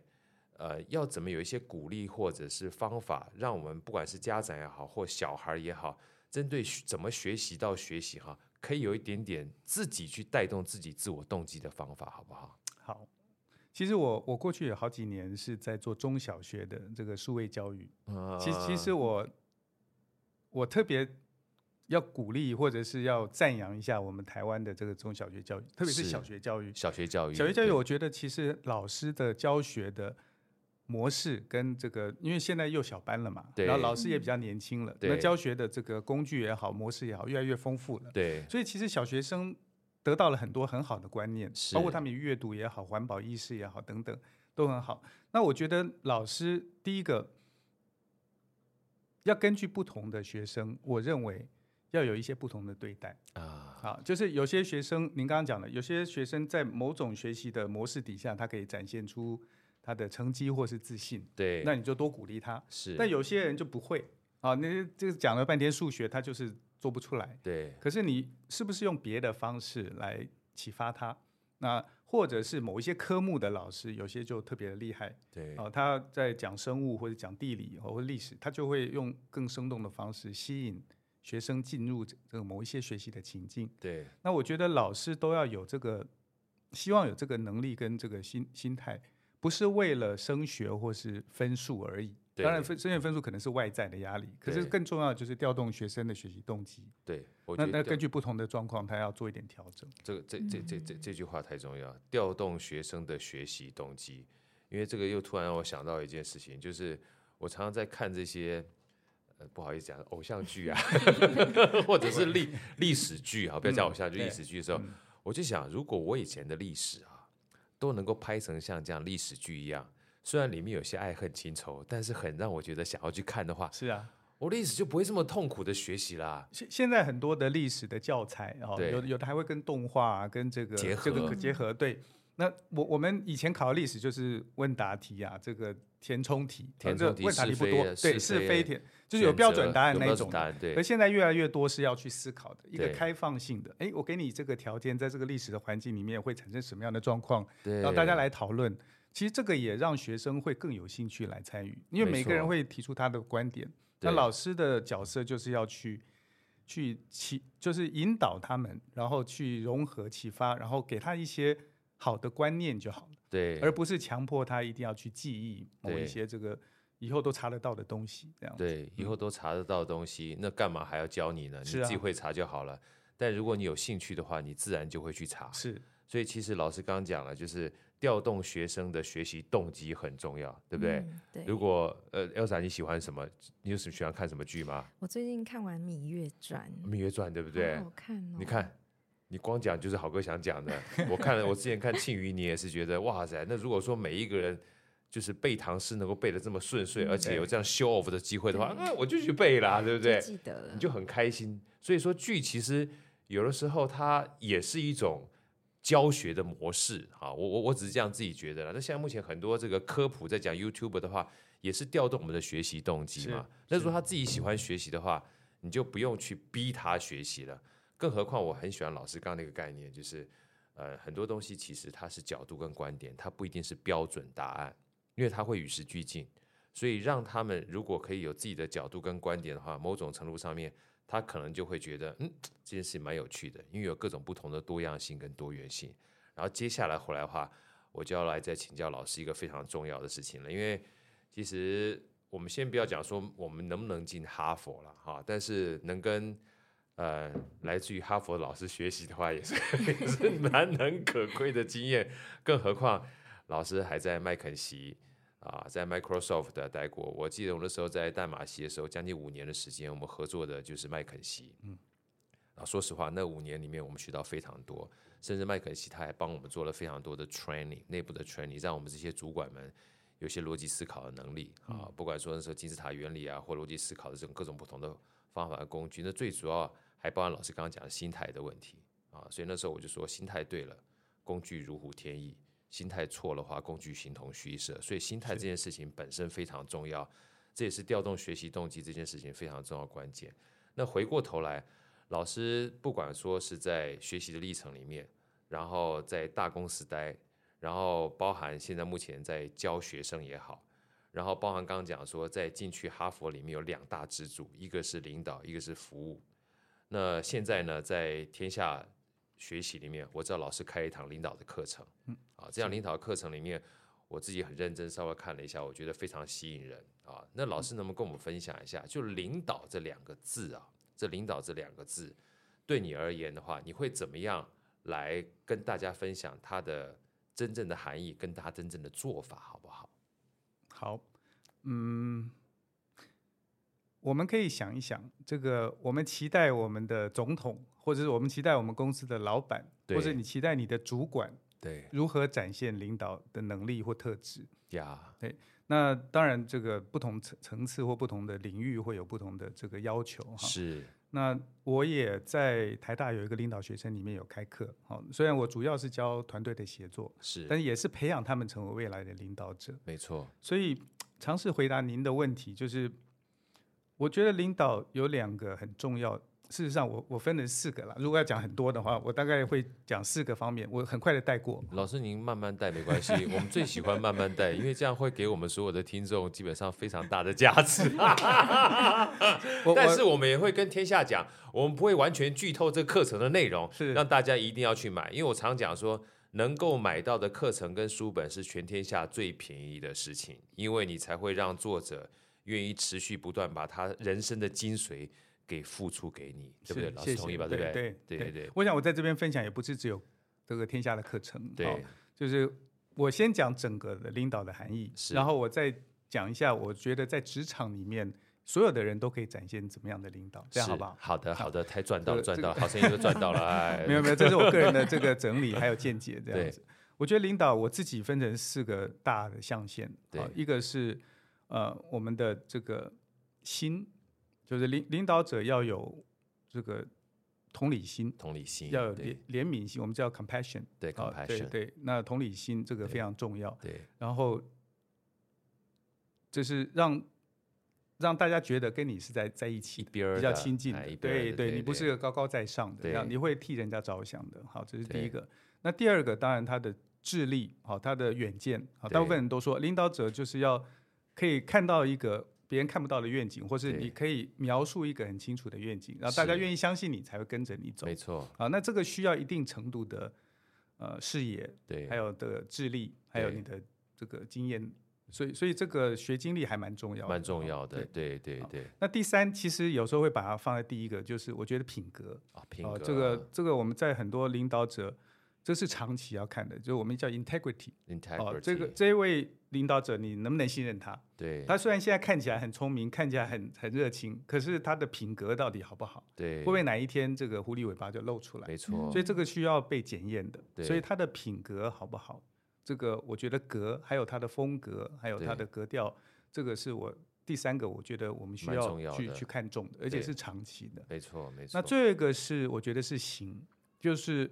S1: 呃，要怎么有一些鼓励或者是方法，让我们不管是家长也好，或小孩也好，针对怎么学习到学习哈，可以有一点点自己去带动自己自我动机的方法，好不好？
S3: 好，其实我我过去有好几年是在做中小学的这个数位教育，啊、其实其实我我特别。要鼓励或者是要赞扬一下我们台湾的这个中小学教育，特别是小学教育。
S1: 小学教育，
S3: 小学教育，我觉得其实老师的教学的模式跟这个，因为现在幼小班了嘛，然后老师也比较年轻了，那教学的这个工具也好，模式也好，越来越丰富了。
S1: 对，
S3: 所以其实小学生得到了很多很好的观念，包括他们阅读也好，环保意识也好，等等都很好。那我觉得老师第一个要根据不同的学生，我认为。要有一些不同的对待啊，好，就是有些学生，您刚刚讲的，有些学生在某种学习的模式底下，他可以展现出他的成绩或是自信，
S1: 对，
S3: 那你就多鼓励他。
S1: 是，
S3: 但有些人就不会啊，那这个讲了半天数学，他就是做不出来。
S1: 对，
S3: 可是你是不是用别的方式来启发他？那或者是某一些科目的老师，有些就特别的厉害。
S1: 对，
S3: 哦，他在讲生物或者讲地理或者历史，他就会用更生动的方式吸引学生进入这个某一些学习的情境。
S1: 对，
S3: 那我觉得老师都要有这个，希望有这个能力跟这个心心态，不是为了升学或是分数而已。当然分升学分数可能是外在的压力，可是更重要的就是调动学生的学习动机。
S1: 对，
S3: 那那根据不同的状况，他要做一点调整。
S1: 这个这这这这这句话太重要，调动学生的学习动机。因为这个又突然让我想到一件事情，就是我常常在看这些，呃，不好意思讲偶像剧啊，(laughs) 或者是历历史剧啊，不要讲偶像剧，历史剧的时候，我就想，如果我以前的历史啊，都能够拍成像这样历史剧一样。虽然里面有些爱恨情仇，但是很让我觉得想要去看的话，
S3: 是啊，
S1: 我历史就不会这么痛苦的学习啦。
S3: 现现在很多的历史的教材哦，有有的还会跟动画、啊、跟这个
S1: 结合
S3: 这个结合。对，那我我们以前考的历史就是问答题啊，这个填充题，
S1: 填充题
S3: 问答题不多，对，是非填，就是有标准答案那种。
S1: 对，
S3: 而现在越来越多是要去思考的，一个开放性的。哎，我给你这个条件，在这个历史的环境里面会产生什么样的状况？然后大家来讨论。其实这个也让学生会更有兴趣来参与，因为每个人会提出他的观点。那老师的角色就是要去去启，就是引导他们，然后去融合、启发，然后给他一些好的观念就好了。
S1: 对，
S3: 而不是强迫他一定要去记忆某一些这个以后都查得到的东西。这样
S1: 对，以后都查得到的东西，那干嘛还要教你呢？你自己会查就好了。
S3: 啊、
S1: 但如果你有兴趣的话，你自然就会去查。
S3: 是，所
S1: 以其实老师刚刚讲了，就是。调动学生的学习动机很重要，对不对？
S2: 嗯、对。
S1: 如果呃，Elsa 你喜欢什么？你有什么喜欢看什么剧吗？
S2: 我最近看完《芈月传》。
S1: 《芈月传》对不对？
S2: 好好看哦。
S1: 你看，你光讲就是好哥想讲的。(laughs) 我看了，我之前看《庆余年》也是觉得哇塞，那如果说每一个人就是背唐诗能够背得这么顺遂，而且有这样 show off 的机会的话，那我就去背啦，对不对？
S2: 记得了。
S1: 你就很开心。所以说剧其实有的时候它也是一种。教学的模式啊，我我我只是这样自己觉得了。那现在目前很多这个科普在讲 YouTube 的话，也是调动我们的学习动机嘛。那如果他自己喜欢学习的话，你就不用去逼他学习了。更何况我很喜欢老师刚刚那个概念，就是呃很多东西其实它是角度跟观点，它不一定是标准答案，因为它会与时俱进。所以让他们如果可以有自己的角度跟观点的话，某种程度上面。他可能就会觉得，嗯，这件事情蛮有趣的，因为有各种不同的多样性跟多元性。然后接下来回来的话，我就要来再请教老师一个非常重要的事情了。因为其实我们先不要讲说我们能不能进哈佛了哈，但是能跟呃来自于哈佛老师学习的话，也是 (laughs) 也是难能可贵的经验。更何况老师还在麦肯锡。啊，在 Microsoft 待过，我记得我那时候在淡马锡的时候，将近五年的时间，我们合作的就是麦肯锡。嗯，啊，说实话，那五年里面我们学到非常多，甚至麦肯锡他还帮我们做了非常多的 training，内部的 training，让我们这些主管们有些逻辑思考的能力啊，不管说那时候金字塔原理啊，或逻辑思考的这种各种不同的方法和工具，那最主要还包含老师刚刚讲的心态的问题啊，所以那时候我就说，心态对了，工具如虎添翼。心态错的话，工具形同虚设。所以心态这件事情本身非常重要，这也是调动学习动机这件事情非常重要关键。那回过头来，老师不管说是在学习的历程里面，然后在大公司待，然后包含现在目前在教学生也好，然后包含刚刚讲说在进去哈佛里面有两大支柱，一个是领导，一个是服务。那现在呢，在天下。学习里面，我知道老师开一堂领导的课程，嗯，啊，这样领导课程里面，我自己很认真稍微看了一下，我觉得非常吸引人啊。那老师能不能跟我们分享一下，就领导这两个字啊，这领导这两个字，对你而言的话，你会怎么样来跟大家分享它的真正的含义，跟它真正的做法，好不好？
S3: 好，嗯。我们可以想一想，这个我们期待我们的总统，或者是我们期待我们公司的老板，或者你期待你的主管，
S1: 对，
S3: 如何展现领导的能力或特质？
S1: 呀，
S3: 对，那当然这个不同层层次或不同的领域会有不同的这个要求哈。
S1: 是，
S3: 那我也在台大有一个领导学生里面有开课，好，虽然我主要是教团队的协作，
S1: 是，
S3: 但也是培养他们成为未来的领导者。
S1: 没错，
S3: 所以尝试回答您的问题就是。我觉得领导有两个很重要，事实上我我分了四个了。如果要讲很多的话，我大概会讲四个方面，我很快的带过。
S1: 老师您慢慢带没关系，我们最喜欢慢慢带，因为这样会给我们所有的听众基本上非常大的价值。(laughs) 但是我们也会跟天下讲，我们不会完全剧透这课程的内容，是让大家一定要去买，因为我常讲说。能够买到的课程跟书本是全天下最便宜的事情，因为你才会让作者愿意持续不断把他人生的精髓给付出给你，对不对？老师同意吧？对不对？对对对对。
S3: 我想我在这边分享也不是只有这个天下的课程，
S1: 对，
S3: 就是我先讲整个的领导的含义，然后我再讲一下，我觉得在职场里面。所有的人都可以展现怎么样的领导，这样好不好？
S1: 好的，好的，太赚到了，赚到了，好声音都赚到了，哎，(laughs)
S3: 没有没有，这是我个人的这个整理还有见解，(laughs) 这样子。我觉得领导我自己分成四个大的象限，对，一个是呃我们的这个心，就是领领导者要有这个同理心，
S1: 同理心
S3: 要有怜怜悯心，我们叫 compassion，
S1: 对，compassion，对
S3: 对，那同理心这个非常重要，
S1: 对，
S3: 然后就是让。让大家觉得跟你是在在一起，比较亲近的，对对，你不是个高高在上的，这样你会替人家着想的。好，这是第一个。那第二个，当然他的智力，好，他的远见，好，大部分人都说，领导者就是要可以看到一个别人看不到的愿景，或是你可以描述一个很清楚的愿景，然后大家愿意相信你，才会跟着你走。
S1: 没错。
S3: 啊，那这个需要一定程度的呃视野，
S1: 对，
S3: 还有的智力，还有你的这个经验。所以，所以这个学经历还蛮重要的，
S1: 蛮重要的，对对对，对。
S3: 那第三，其实有时候会把它放在第一个，就是我觉得品格
S1: 啊，品格，
S3: 这个这个我们在很多领导者，这是长期要看的，就是我们叫 integrity，integrity，哦，这个这一位领导者，你能不能信任他？
S1: 对。
S3: 他虽然现在看起来很聪明，看起来很很热情，可是他的品格到底好不好？
S1: 对。
S3: 会不会哪一天这个狐狸尾巴就露出来？
S1: 没错。
S3: 所以这个需要被检验的。对。所以他的品格好不好？这个我觉得格还有他的风格，还有他的格调，这个是我第三个，我觉得我们需要去去看重的，而且是长期的。
S1: 没错，没错。
S3: 那最后一个是我觉得是行，就是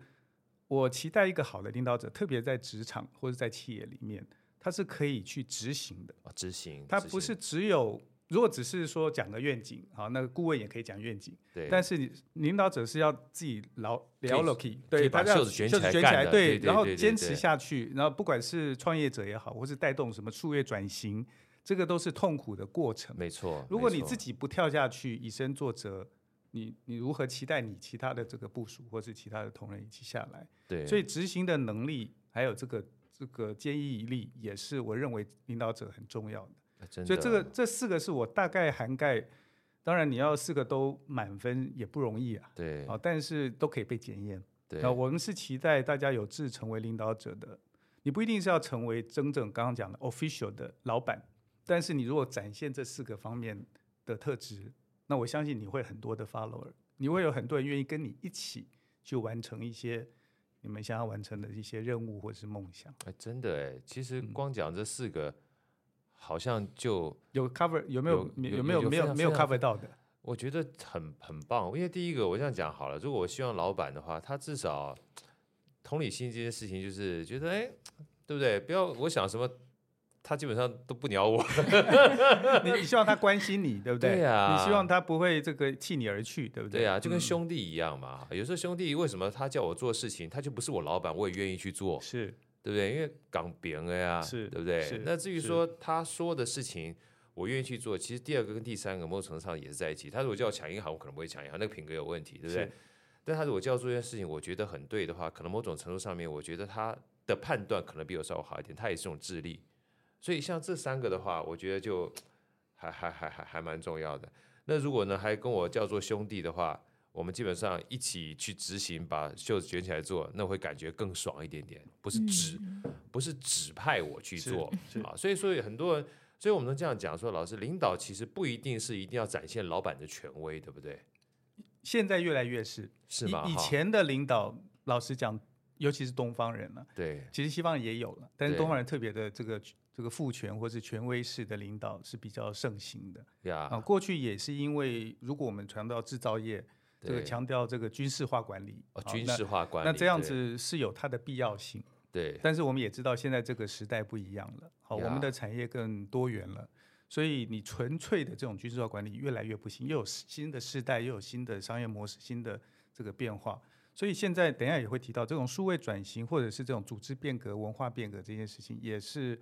S3: 我期待一个好的领导者，特别在职场或者在企业里面，他是可以去执行的。
S1: 哦，执行。
S3: 他不是只有。如果只是说讲个愿景，好，那个顾问也可以讲愿景。
S1: 对。
S3: 但是领导者是要自己牢了了起，
S1: 对，把袖子卷起来，
S3: 对，然后坚持下去。然后不管是创业者也好，或是带动什么数业转型，这个都是痛苦的过程。
S1: 没错。
S3: 如果你自己不跳下去，以身作则，你你如何期待你其他的这个部署或是其他的同仁一起下来？
S1: 对。
S3: 所以执行的能力，还有这个这个坚毅力，也是我认为领导者很重要的。所以这个这四个是我大概涵盖，当然你要四个都满分也不容易啊。
S1: 对。
S3: 啊，但是都可以被检验。
S1: 对。
S3: 那我们是期待大家有志成为领导者的，你不一定是要成为真正刚刚讲的 official 的老板，但是你如果展现这四个方面的特质，那我相信你会很多的 follower，你会有很多人愿意跟你一起去完成一些你们想要完成的一些任务或者是梦想。
S1: 哎，真的哎，其实光讲这四个。好像就
S3: 有 cover 有没有有，有没有没有没有 cover 到的？
S1: 我觉得很很棒，因为第一个我这样讲好了，如果我希望老板的话，他至少同理心这件事情，就是觉得哎，对不对？不要我想什么，他基本上都不鸟我。
S3: 你 (laughs) 你希望他关心你，对不对？
S1: 对呀、啊。
S3: 你希望他不会这个弃你而去，对不对？
S1: 对呀、啊，就跟兄弟一样嘛。嗯、有时候兄弟为什么他叫我做事情，他就不是我老板，我也愿意去做。
S3: 是。
S1: 对不对？因为港饼了呀，
S3: 是，
S1: 对不对？那至于说他说的事情，我愿意去做。其实第二个跟第三个某种程度上也是在一起。他如果叫我抢银行，我可能不会抢银行，那个品格有问题，对不对？但他如果叫我做一件事情，我觉得很对的话，可能某种程度上面，我觉得他的判断可能比我稍微好一点。他也是种智力，所以像这三个的话，我觉得就还还还还还蛮重要的。那如果呢，还跟我叫做兄弟的话。我们基本上一起去执行，把袖子卷起来做，那会感觉更爽一点点。不是指，嗯、不是指派我去做啊。所以说很多人，所以我们能这样讲说，老师领导其实不一定是一定要展现老板的权威，对不对？
S3: 现在越来越是，
S1: 是吗？
S3: 以前的领导，老实讲，尤其是东方人了，
S1: 对，
S3: 其实西方人也有了，但是东方人特别的这个这个父权或是权威式的领导是比较盛行的。
S1: 呀，
S3: 啊，过去也是因为，如果我们传到制造业。这个强调这个军事化管理，
S1: 哦、军事化管理，
S3: 那，那这样子是有它的必要性。
S1: 对，
S3: 但是我们也知道现在这个时代不一样了，好，我们的产业更多元了，所以你纯粹的这种军事化管理越来越不行，又有新的世代，又有新的商业模式，新的这个变化。所以现在等一下也会提到这种数位转型，或者是这种组织变革、文化变革这件事情，也是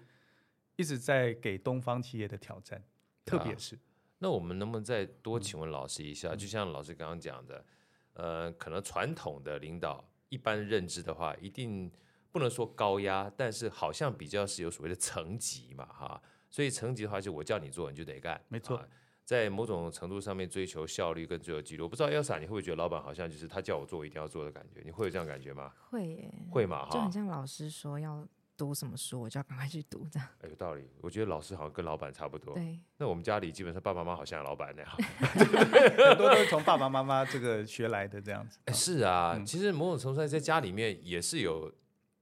S3: 一直在给东方企业的挑战，特别是。
S1: 那我们能不能再多请问老师一下？嗯、就像老师刚刚讲的，呃，可能传统的领导一般认知的话，一定不能说高压，但是好像比较是有所谓的层级嘛，哈。所以层级的话，就我叫你做，你就得干。
S3: 没错，
S1: 在某种程度上面追求效率跟追求纪录。我不知道 Elsa，你会不会觉得老板好像就是他叫我做，我一定要做的感觉？你会有这样感觉吗？
S2: 会耶，
S1: 会嘛？哈，
S2: 就很像老师说要。读什么书，我就要赶快去读，这样。(laughs)
S1: 有道理。我觉得老师好像跟老板差不多。
S2: 对。
S1: 那我们家里基本上爸爸妈妈好像老板那样，(laughs)
S3: 很多都是从爸爸妈妈这个学来的这样子。
S1: 是啊，嗯、其实某种程度上在家里面也是有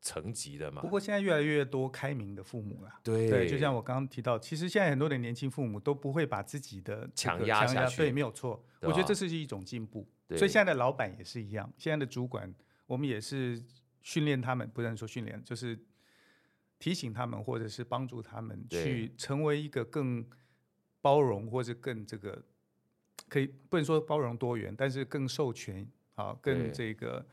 S1: 层级的嘛。
S3: 不过现在越来越多开明的父母了。
S1: 对。
S3: 对，就像我刚刚提到，其实现在很多的年轻父母都不会把自己的
S1: 强压下去。
S3: 对，没有错。我觉得这是一种进步。对。所以现在的老板也是一样，现在的主管，我们也是训练他们，不能说训练，就是。提醒他们，或者是帮助他们去成为一个更包容，或者更这个可以不能说包容多元，但是更授权啊，更这个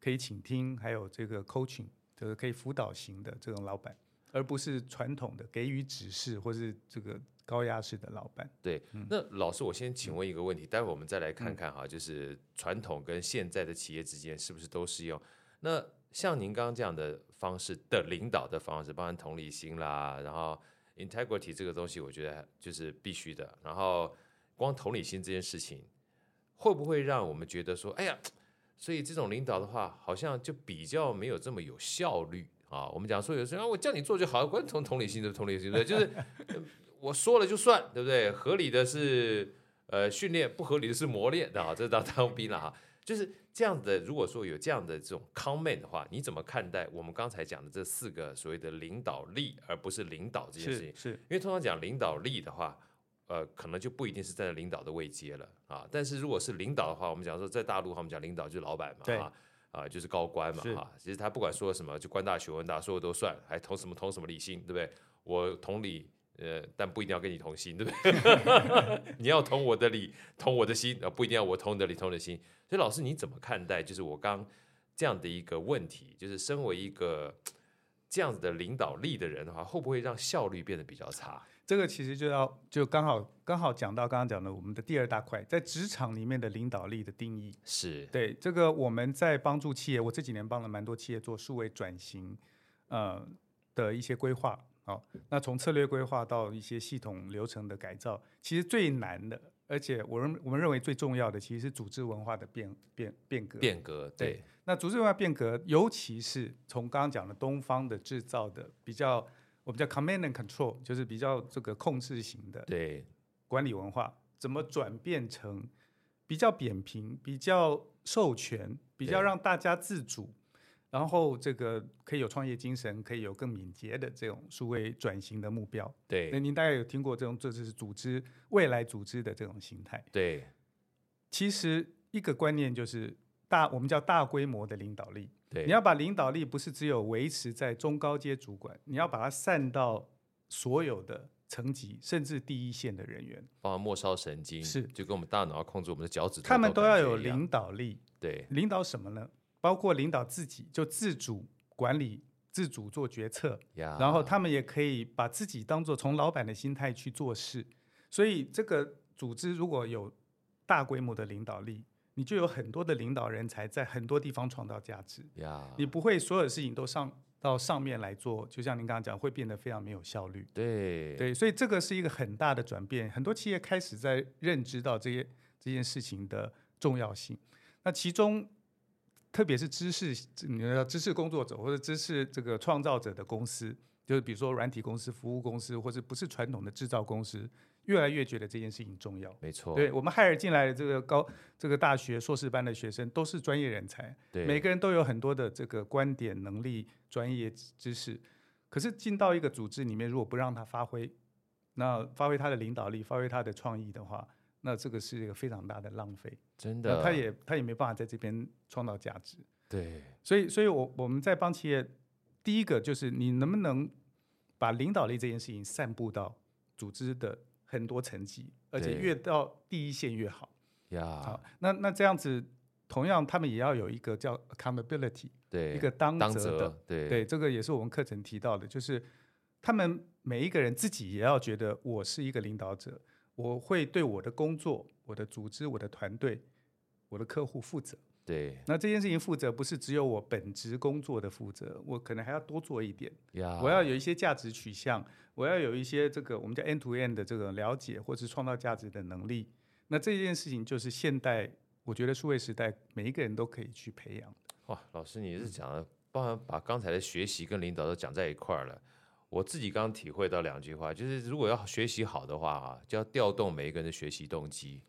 S3: 可以倾听，还有这个 coaching，就是可以辅导型的这种老板，而不是传统的给予指示或是这个高压式的老板。
S1: 对，那老师，我先请问一个问题，待会我们再来看看哈，就是传统跟现在的企业之间是不是都适用？那像您刚刚这样的方式的领导的方式，包含同理心啦，然后 integrity 这个东西，我觉得就是必须的。然后光同理心这件事情，会不会让我们觉得说，哎呀，所以这种领导的话，好像就比较没有这么有效率啊？我们讲说有时候啊，我叫你做就好，关同同理心的同理心，对，就是我说了就算，对不对？合理的是呃训练，不合理的是磨练啊，这当当兵了哈。就是这样的，如果说有这样的这种 comment 的话，你怎么看待我们刚才讲的这四个所谓的领导力，而不是领导这件事情？
S3: 是，是
S1: 因为通常讲领导力的话，呃，可能就不一定是在领导的位阶了啊。但是如果是领导的话，我们讲说在大陆，我们讲领导就是老板嘛，啊啊，就是高官嘛，哈。其实他不管说什么，就官大学问大，说的都算，还同什么同什么理心，对不对？我同理。呃，但不一定要跟你同心，对不对？(laughs) 你要同我的理，同我的心，啊，不一定要我同你的理，同你的心。所以，老师你怎么看待？就是我刚这样的一个问题，就是身为一个这样子的领导力的人的话，会不会让效率变得比较差？
S3: 这个其实就要就刚好刚好讲到刚刚讲的我们的第二大块，在职场里面的领导力的定义
S1: 是
S3: 对这个我们在帮助企业，我这几年帮了蛮多企业做数位转型，呃的一些规划。好，那从策略规划到一些系统流程的改造，其实最难的，而且我认我们认为最重要的，其实是组织文化的变变变革。
S1: 变革，对。对，
S3: 那组织文化变革，尤其是从刚刚讲的东方的制造的比较，我们叫 command and control，就是比较这个控制型的
S1: 对
S3: 管理文化，怎么转变成比较扁平、比较授权、比较让大家自主。然后这个可以有创业精神，可以有更敏捷的这种数位转型的目标。
S1: 对，
S3: 那您大概有听过这种，这就是组织未来组织的这种形态。
S1: 对，
S3: 其实一个观念就是大，我们叫大规模的领导力。
S1: 对，
S3: 你要把领导力不是只有维持在中高阶主管，你要把它散到所有的层级，甚至第一线的人员，
S1: 包括末梢神经，
S3: 是
S1: 就跟我们大脑要控制我们的脚趾头，
S3: 他们都要有领导力。
S1: 对，
S3: 领导什么呢？包括领导自己，就自主管理、自主做决策，yeah. 然后他们也可以把自己当做从老板的心态去做事。所以，这个组织如果有大规模的领导力，你就有很多的领导人才在很多地方创造价值。
S1: Yeah.
S3: 你不会所有事情都上到上面来做，就像您刚刚讲，会变得非常没有效率。
S1: 对
S3: 对，所以这个是一个很大的转变。很多企业开始在认知到这些这件事情的重要性。那其中。特别是知识，你要知识工作者或者知识这个创造者的公司，就是比如说软体公司、服务公司，或者不是传统的制造公司，越来越觉得这件事情重要。
S1: 没错，
S3: 对我们海尔进来的这个高这个大学硕士班的学生都是专业人才，
S1: 对，
S3: 每个人都有很多的这个观点、能力、专业知识。可是进到一个组织里面，如果不让他发挥，那发挥他的领导力、发挥他的创意的话，那这个是一个非常大的浪费。
S1: 真的，
S3: 他也他也没办法在这边创造价值。
S1: 对，
S3: 所以所以我我们在帮企业，第一个就是你能不能把领导力这件事情散布到组织的很多层级，而且越到第一线越好。
S1: 呀
S3: 好，那那这样子，同样他们也要有一个叫 accountability，
S1: 对，
S3: 一个当
S1: 当
S3: 责的，
S1: 责，对
S3: 对，这个也是我们课程提到的，就是他们每一个人自己也要觉得我是一个领导者，我会对我的工作、我的组织、我的团队、我的客户负责。
S1: 对
S3: 那这件事情负责不是只有我本职工作的负责，我可能还要多做一点。
S1: 呀，
S3: 我要有一些价值取向，我要有一些这个我们叫 end to end 的这个了解，或是创造价值的能力。那这件事情就是现代，我觉得数位时代每一个人都可以去培养。
S1: 哇，老师你是讲的，包含把刚才的学习跟领导都讲在一块儿了。我自己刚刚体会到两句话，就是如果要学习好的话啊，就要调动每一个人的学习动机。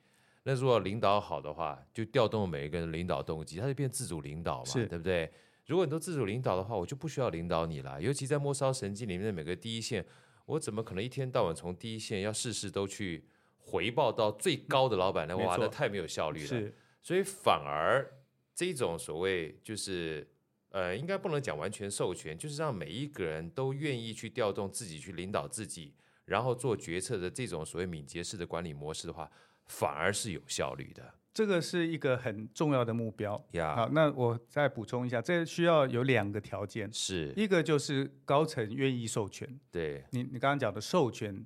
S1: 那如果领导好的话，就调动每一个人的领导动机，他就变自主领导嘛，对不对？如果你都自主领导的话，我就不需要领导你了。尤其在末梢神经里面的每个第一线，我怎么可能一天到晚从第一线要事事都去回报到最高的老板呢？哇，那太没有效率了。所以反而这种所谓就是呃，应该不能讲完全授权，就是让每一个人都愿意去调动自己去领导自己，然后做决策的这种所谓敏捷式的管理模式的话，反而是有效率的。
S3: 这个是一个很重要的目标。
S1: 呀
S3: 好，那我再补充一下，这需要有两个条件，
S1: 是，
S3: 一个就是高层愿意授权，
S1: 对，
S3: 你你刚刚讲的授权，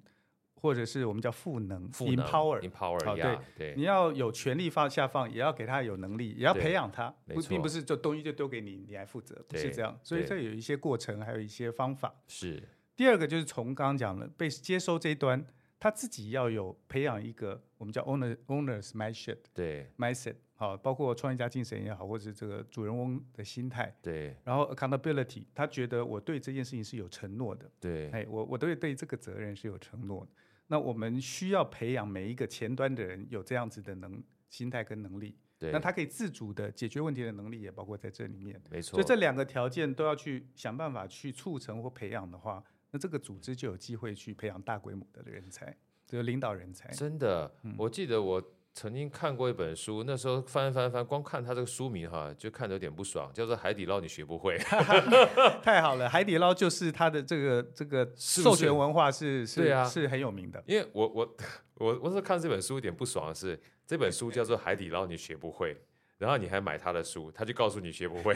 S3: 或者是我们叫赋能 empower。好
S1: 呀，对，
S3: 你要有权力放下放，也要给他有能力，也要培养他，不并不是就东西就丢给你，你来负责，不是这样。所以这有一些过程，还有一些方法。
S1: 是，
S3: 第二个就是从刚刚讲的被接收这一端，他自己要有培养一个我们叫 owner owners mindset
S1: 对
S3: mindset，好，包括创业家精神也好，或者是这个主人翁的心态，
S1: 对
S3: 然后 accountability，他觉得我对这件事情是有承诺的，
S1: 对，
S3: 哎，我我对对这个责任是有承诺的。那我们需要培养每一个前端的人有这样子的能心态跟能力，
S1: 对，
S3: 那他可以自主的解决问题的能力也包括在这里面。
S1: 没错，
S3: 所以这两个条件都要去想办法去促成或培养的话，那这个组织就有机会去培养大规模的人才，这个领导人才。
S1: 真的，我记得我曾经看过一本书，那时候翻翻翻，光看他这个书名哈，就看着有点不爽，叫做《海底捞你学不会》。(laughs)
S3: 太好了，海底捞就是他的这
S1: 个这个
S3: 授权文化是是是很有名的。
S1: 因为我我我我是看这本书有点不爽的是，这本书叫做《海底捞你学不会》，然后你还买他的书，他就告诉你学不会，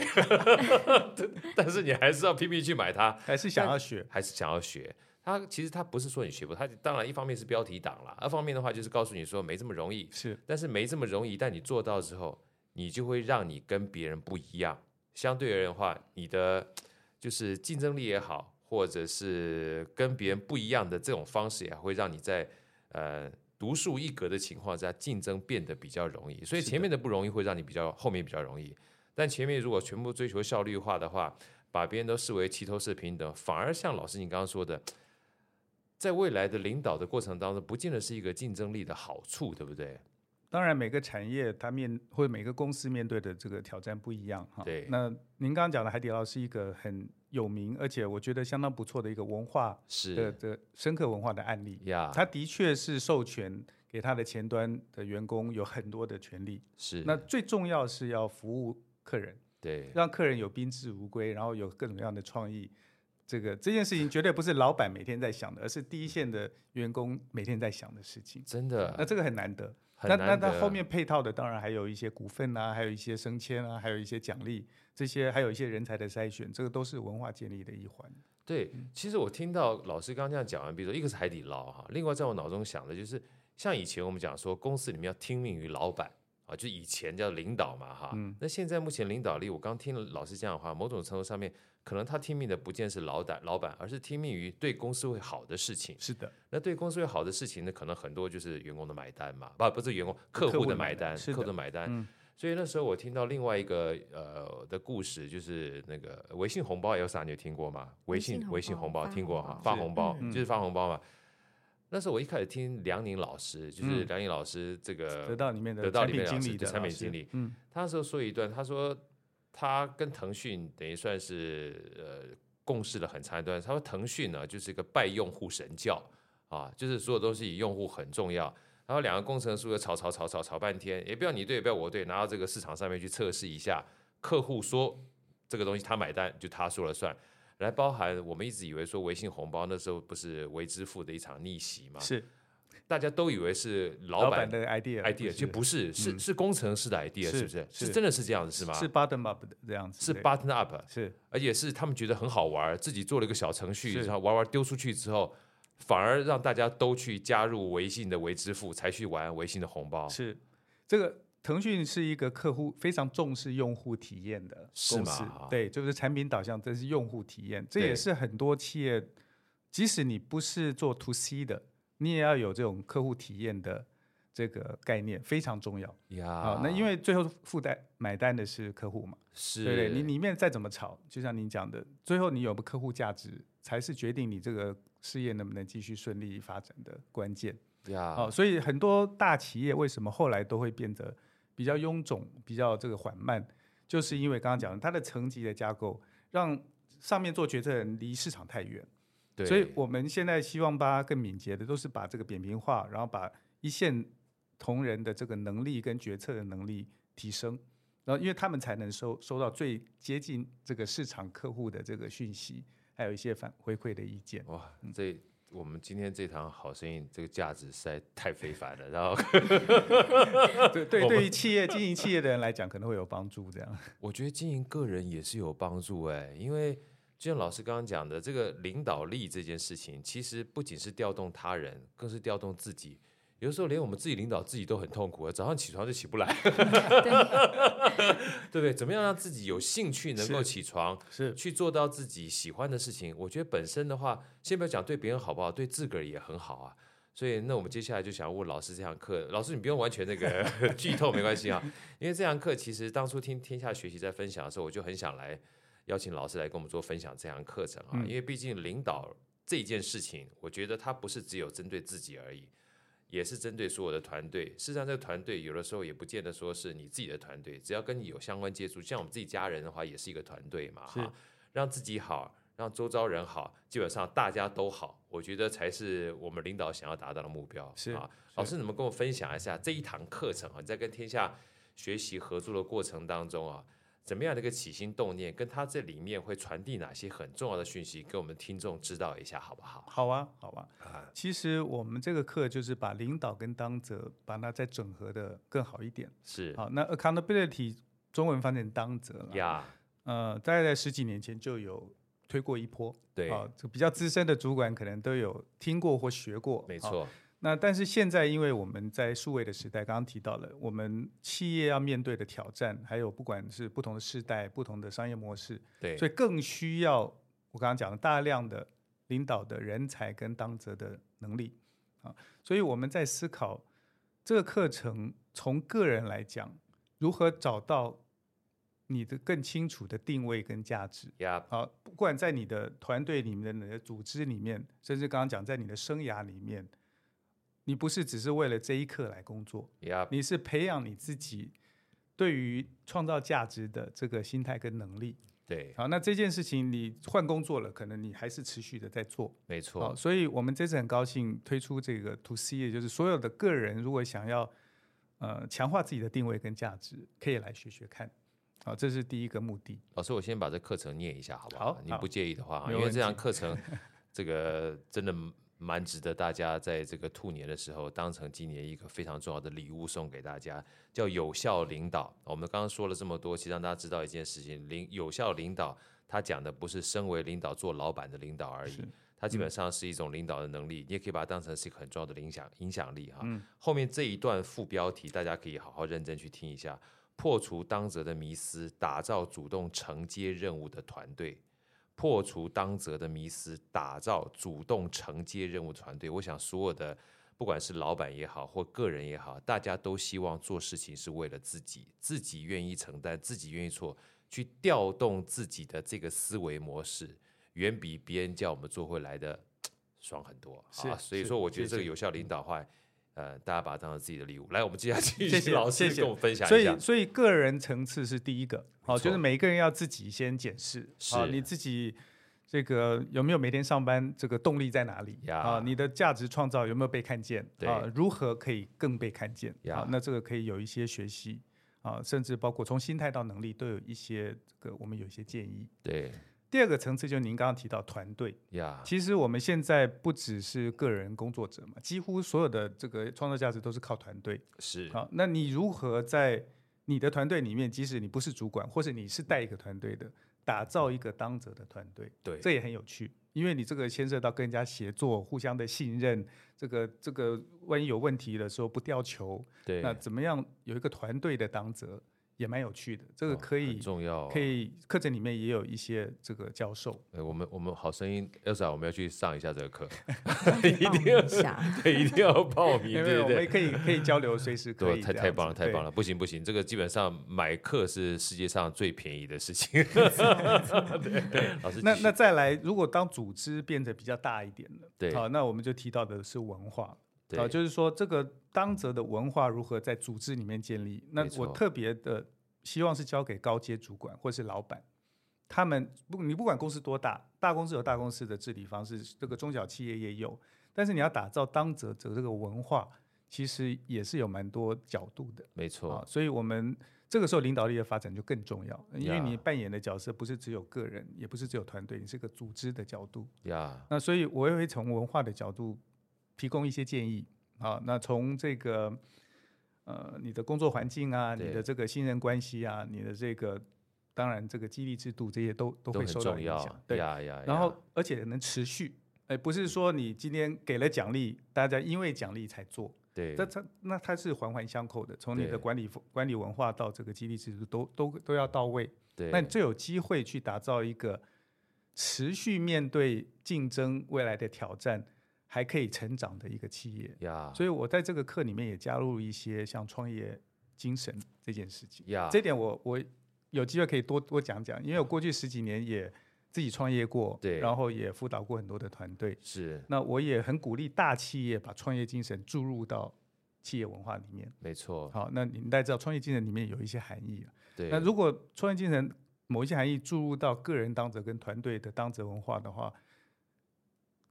S1: (laughs) (laughs) 但是你还是要拼命去买它，
S3: 还是想要学，
S1: 还是想要学。他其实他不是说你学不，他当然一方面是标题党啦，二方面的话就是告诉你说没这么容易，
S3: 是
S1: 但是没这么容易，但你做到之后，你就会让你跟别人不一样。相对而言的话，你的就是竞争力也好，或者是跟别人不一样的这种方式，也会让你在呃独树一格的情况下竞争变得比较容易。所以前面的不容易会让你比较后面比较容易，但前面如果全部追求效率化的话，把别人都视为齐头式平等，反而像老师你刚刚说的。在未来的领导的过程当中，不见得是一个竞争力的好处，对不对？
S3: 当然，每个产业它面或者每个公司面对的这个挑战不一样哈。
S1: 对。
S3: 那您刚刚讲的海底捞是一个很有名，而且我觉得相当不错的一个文化
S1: 是
S3: 的的深刻文化的案例。
S1: 呀。
S3: 它的确是授权给它的前端的员工有很多的权利。
S1: 是。
S3: 那最重要是要服务客人，
S1: 对，
S3: 让客人有宾至如归，然后有各种各样的创意。这个这件事情绝对不是老板每天在想的，而是第一线的员工每天在想的事情。
S1: 真的，
S3: 那这个很难得。那那那后面配套的当然还有一些股份啊，还有一些升迁啊，还有一些奖励，这些还有一些人才的筛选，这个都是文化建立的一环。
S1: 对，其实我听到老师刚刚这样讲完，比如说一个是海底捞哈，另外在我脑中想的就是，像以前我们讲说公司里面要听命于老板。啊，就以前叫领导嘛，哈、嗯，那现在目前领导力，我刚听了老师这样的话，某种程度上面，可能他听命的不见是老板，老板，而是听命于对公司会好的事情。
S3: 是的，
S1: 那对公司会好的事情呢，可能很多就是员工的买单嘛，不，不是员工，客户的买单，客户的买单。
S3: 嗯、
S1: 所以那时候我听到另外一个呃的故事，就是那个微信红包 Elsa，你有听过吗？微信微信红包听过哈，发红包就是发红包嘛。那时候我一开始听梁宁老师，就是梁宁老师这个
S3: 得到里面的
S1: 得到
S3: 的
S1: 产品经理，
S3: 嗯，
S1: 他那时候说一段，他说他跟腾讯等于算是呃共事了很长一段，他说腾讯呢就是一个拜用户神教啊，就是所有东西以用户很重要，然后两个工程师又吵吵吵吵吵半天，也不要你对也不要我对，拿到这个市场上面去测试一下，客户说这个东西他买单就他说了算。来包含我们一直以为说微信红包那时候不是微支付的一场逆袭吗？
S3: 是，
S1: 大家都以为是老
S3: 板的 idea
S1: idea，就不是，是
S3: 嗯
S1: 是工程师的 idea，
S3: 是
S1: 是不是？
S3: 是
S1: 是真的是这样子是吗？
S3: 是 button up 的这样子，
S1: 是 button up，
S3: 是
S1: 而且是他们觉得很好玩，自己做了一个小程序，然后玩玩丢出去之后，反而让大家都去加入微信的微支付，才去玩微信的红包。
S3: 是这个腾讯是一个客户非常重视用户体验的
S1: 是
S3: 公司
S1: 吗，
S3: 对，就是产品导向，这是用户体验，
S1: 这
S3: 也是很多企业，即使你不是做 to C 的，你也要有这种客户体验的这个概念，非常重要。
S1: 呀，
S3: 啊。那因为最后付单买单的是客户嘛，
S1: 是。
S3: 对对，你里面再怎么炒，就像您讲的，最后你有个客户价值，才是决定你这个事业能不能继续顺利发展的关键。
S1: 呀，
S3: 哦，所以很多大企业为什么后来都会变得比较臃肿、比较这个缓慢，就是因为刚刚讲的，它的层级的架构让上面做决策的人离市场太远。
S1: 对，
S3: 所以我们现在希望把它更敏捷的，都是把这个扁平化，然后把一线同仁的这个能力跟决策的能力提升，然后因为他们才能收收到最接近这个市场客户的这个讯息，还有一些反回馈的意见。
S1: 哇，这我们今天这堂好声音，这个价值实在太非凡了。然后，(laughs)
S3: 对对，(laughs) 对于企业经营企业的人来讲，可能会有帮助。这样，(laughs)
S1: 我觉得经营个人也是有帮助哎，因为就像老师刚刚讲的，这个领导力这件事情，其实不仅是调动他人，更是调动自己。有的时候连我们自己领导自己都很痛苦，早上起床就起不来，(laughs) 对不对？怎么样让自己有兴趣能够起床，
S3: 是
S1: 去做到自己喜欢的事情？我觉得本身的话，先不要讲对别人好不好，对自个儿也很好啊。所以，那我们接下来就想问老师这堂课，老师你不用完全那个 (laughs) 剧透没关系啊，因为这堂课其实当初听天下学习在分享的时候，我就很想来邀请老师来跟我们做分享这堂课程啊，
S3: 嗯
S1: 因为毕竟领导这件事情，我觉得它不是只有针对自己而已。也是针对所有的团队。事实上，这个团队有的时候也不见得说是你自己的团队，只要跟你有相关接触，像我们自己家人的话，也是一个团队嘛。
S3: 是
S1: 哈，让自己好，让周遭人好，基本上大家都好，我觉得才是我们领导想要达到的目标。
S3: 是
S1: 啊，老师，能不能跟我分享一下这一堂课程啊？你在跟天下学习合作的过程当中啊？怎么样的一个起心动念，跟他这里面会传递哪些很重要的讯息，给我们听众知道一下，好不好？
S3: 好啊，好啊。
S1: 啊，
S3: 其实我们这个课就是把领导跟当责把它再整合的更好一点。
S1: 是
S3: 好，那 accountability 中文翻成当责了。
S1: 呀，
S3: 呃，大概在十几年前就有推过一波。
S1: 对，
S3: 啊，这比较资深的主管可能都有听过或学过。好
S1: 没错，
S3: 那但是现在，因为我们在数位的时代，刚刚提到了，我们企业要面对的挑战，还有不管是不同的世代、不同的商业模式，
S1: 对，
S3: 所以更需要我刚刚讲的大量的领导的人才跟当责的能力啊。所以我们在思考这个课程，从个人来讲，如何找到你的更清楚的定位跟价值。
S1: 呀，
S3: 好，不管在你的团队里面、你的组织里面，甚至刚刚讲在你的生涯里面，你不是只是为了这一刻来工作，
S1: 呀，
S3: 你是培养你自己对于创造价值的这个心态跟能力。
S1: 对，
S3: 好，那这件事情你换工作了，可能你还是持续的在做。
S1: 没错
S3: 好，，所以我们这次很高兴推出这个 To C，也就是所有的个人如果想要呃强化自己的定位跟价值，可以来学学看。好，这是第一个目的。
S1: 老师，我先把这课程念一下，好不好？
S3: 好
S1: 您不介意的
S3: 话，
S1: 因为这堂课程，(laughs) 这个真的蛮值得大家在这个兔年的时候，当成今年一个非常重要的礼物送给大家，叫有效领导。我们刚刚说了这么多，其实让大家知道一件事情：领有效领导，他讲的不是身为领导做老板的领导而已
S3: 是，
S1: 它基本上是一种领导的能力，你也可以把它当成是一个很重要的影响影响力哈。
S3: 嗯
S1: 后面这一段副标题，大家可以好好认真去听一下。破除当责的迷思，打造主动承接任务的团队。破除当责的迷思，打造主动承接任务团队。我想，所有的不管是老板也好，或个人也好，大家都希望做事情是为了自己，自己愿意承担，自己愿意做，去调动自己的这个思维模式，远比别人叫我们做会来的 (tsk) 爽很多。
S3: 是
S1: 啊，所以说，我觉得这个有效领导的话。呃，大家把它当成自己的礼物。来，我们接下来继
S3: 谢谢
S1: 续，老师
S3: 谢谢
S1: 跟我们分享一下
S3: 所以，。所以个人层次是第一个，好，就是每一个人要自己先检视，好，
S1: 是
S3: 你自己这个有没有每天上班这个动力在哪里
S1: 呀
S3: 啊？你的价值创造有没有被看见
S1: 对
S3: 啊？如何可以更被看见
S1: 呀
S3: 啊？那这个可以有一些学习啊，甚至包括从心态到能力都有一些这个我们有一些建议。
S1: 对，
S3: 第二个层次就是您刚刚提到团队
S1: 呀，
S3: 其实我们现在不只是个人工作者嘛，几乎所有的这个创造价值都是靠团队。
S1: 是
S3: 好，那你如何在你的团队里面，即使你不是主管，或者你是带一个团队的，打造一个当责的团队？
S1: 对，
S3: 这也很有趣，因为你这个牵涉到跟人家协作、互相的信任。这个这个，万一有问题的时候不掉球，
S1: 对，
S3: 那怎么样有一个团队的当责？也蛮有趣的，这个可以、
S1: 哦、重要、哦，
S3: 可以课程里面也有一些这个教授。
S1: 呃，我们我们好声音，Elsa，我们要去上一下这个
S2: 课，(laughs) 一定要
S1: 对，一定要报名，(laughs) 对对对，
S3: 我们可以可以交流，随时可以。
S1: 太太棒了，太棒了，不行不行，这个基本上买课是世界上最便宜的事情。(laughs) 对，对老师，
S3: 那那再来，如果当组织变得比较大一点了，
S1: 对，
S3: 好，那我们就提到的是文化，
S1: 对
S3: 啊，就是说这个当责的文化如何在组织里面建立？那我特别的。希望是交给高阶主管或是老板，他们不，你不管公司多大，大公司有大公司的治理方式，这个中小企业也有，但是你要打造当责者这个文化，其实也是有蛮多角度的。
S1: 没错，
S3: 啊，所以我们这个时候领导力的发展就更重要，因为你扮演的角色不是只有个人，也不是只有团队，你是个组织的角度。
S1: 呀，
S3: 那所以我也会从文化的角度提供一些建议。啊，那从这个。呃，你的工作环境啊，你的这个信任关系啊，你的这个，当然这个激励制度这些都都会受到影响。对呀呀。然后而且能持续，哎，不是说你今天给了奖励，大家因为奖励才做。
S1: 对。
S3: 那它那它是环环相扣的，从你的管理管理文化到这个激励制度都都都要到位。
S1: 对。
S3: 那你就有机会去打造一个持续面对竞争未来的挑战。还可以成长的一个企业
S1: ，yeah.
S3: 所以我在这个课里面也加入一些像创业精神这件事情
S1: ，yeah.
S3: 这点我我有机会可以多多讲讲，因为我过去十几年也自己创业过，
S1: 对，
S3: 然后也辅导过很多的团队，
S1: 是，
S3: 那我也很鼓励大企业把创业精神注入到企业文化里面，
S1: 没错，
S3: 好，那你大家知道创业精神里面有一些含义，
S1: 对，
S3: 那如果创业精神某一些含义注入到个人当责跟团队的当责文化的话，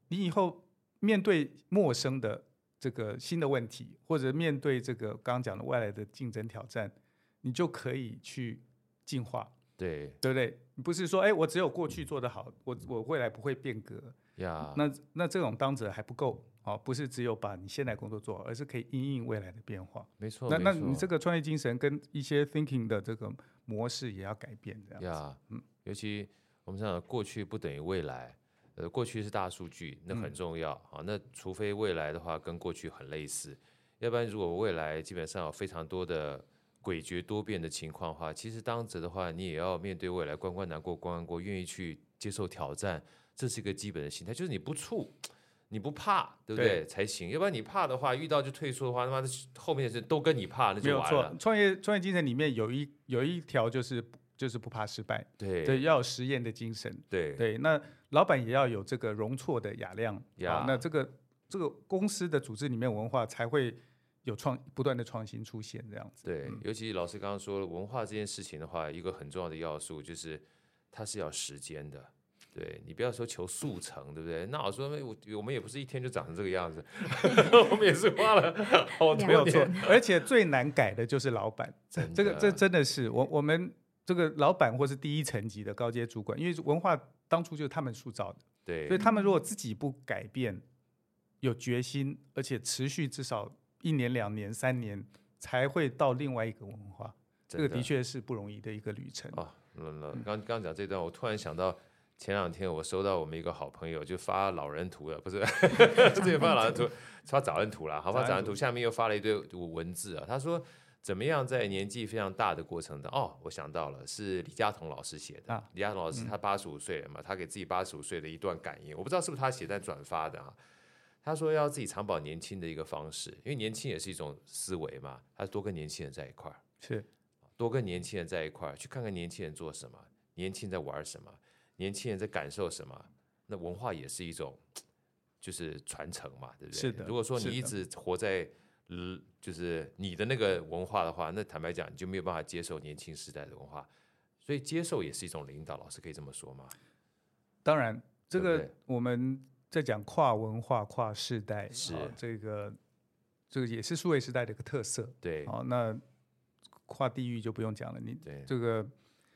S3: 你以后。面对陌生的这个新的问题，或者面对这个刚刚讲的外来的竞争挑战，你就可以去进化，
S1: 对
S3: 对不对？不是说哎，我只有过去做得好，我我未来不会变革
S1: 呀。
S3: 那那这种当责还不够啊，不是只有把你现在工作做好，而是可以因应未来的变化。
S1: 没错，
S3: 那那你这个创业精神跟一些 thinking 的这个模式也要改变，这样子。
S1: 呀，嗯，尤其我们讲过去不等于未来。呃，过去是大数据，那很重要啊、嗯。那除非未来的话跟过去很类似，要不然如果未来基本上有非常多的诡谲多变的情况的话，其实当责的话，你也要面对未来关关难过关关过，愿意去接受挑战，这是一个基本的心态，就是你不怵，你不怕，对不对，对才行？要不然你怕的话，遇到就退缩的话，他妈的后面的事都跟你怕，那就完了。
S3: 创业创业精神里面有一有一条就是就是不怕失败，
S1: 对
S3: 对，要有实验的精神，
S1: 对
S3: 对那。老板也要有这个容错的雅量那这个这个公司的组织里面文化才会有创不断的创新出现这样子。
S1: 对，嗯、尤其老师刚刚说了文化这件事情的话，一个很重要的要素就是它是要时间的。对，你不要说求速成，对不对？那我说我我们也不是一天就长成这个样子，(laughs) 我们也是花了好多年。
S3: 没有错，而且最难改的就是老板，这个这真的是我我们这个老板或是第一层级的高阶主管，因为文化。当初就是他们塑造的，
S1: 对，
S3: 所以他们如果自己不改变，有决心，而且持续至少一年、两年、三年，才会到另外一个文化。这个的确是不容易的一个旅程。
S1: 啊，刚刚讲这段，我突然想到前两天我收到我们一个好朋友就发老人图了，不是，(laughs) 这边发老人图，发早安图了，好发早安图，下面又发了一堆文字啊，他说。怎么样在年纪非常大的过程当中，哦，我想到了，是李佳彤老师写的。啊、李佳彤老师他八十五岁了嘛、嗯，他给自己八十五岁的一段感言，我不知道是不是他写在转发的啊。他说要自己长保年轻的一个方式，因为年轻也是一种思维嘛，他多跟年轻人在一块儿，
S3: 是
S1: 多跟年轻人在一块儿，去看看年轻人做什么，年轻人在玩什么，年轻人在感受什么。那文化也是一种，就是传承嘛，对不对？
S3: 是的。
S1: 如果说你一直活在。嗯，就是你的那个文化的话，那坦白讲，你就没有办法接受年轻时代的文化，所以接受也是一种领导。老师可以这么说吗？
S3: 当然，这个我们在讲跨文化、跨世代，
S1: 是
S3: 这个这个也是数位时代的一个特色。
S1: 对，
S3: 好，那跨地域就不用讲了。你
S1: 对这
S3: 个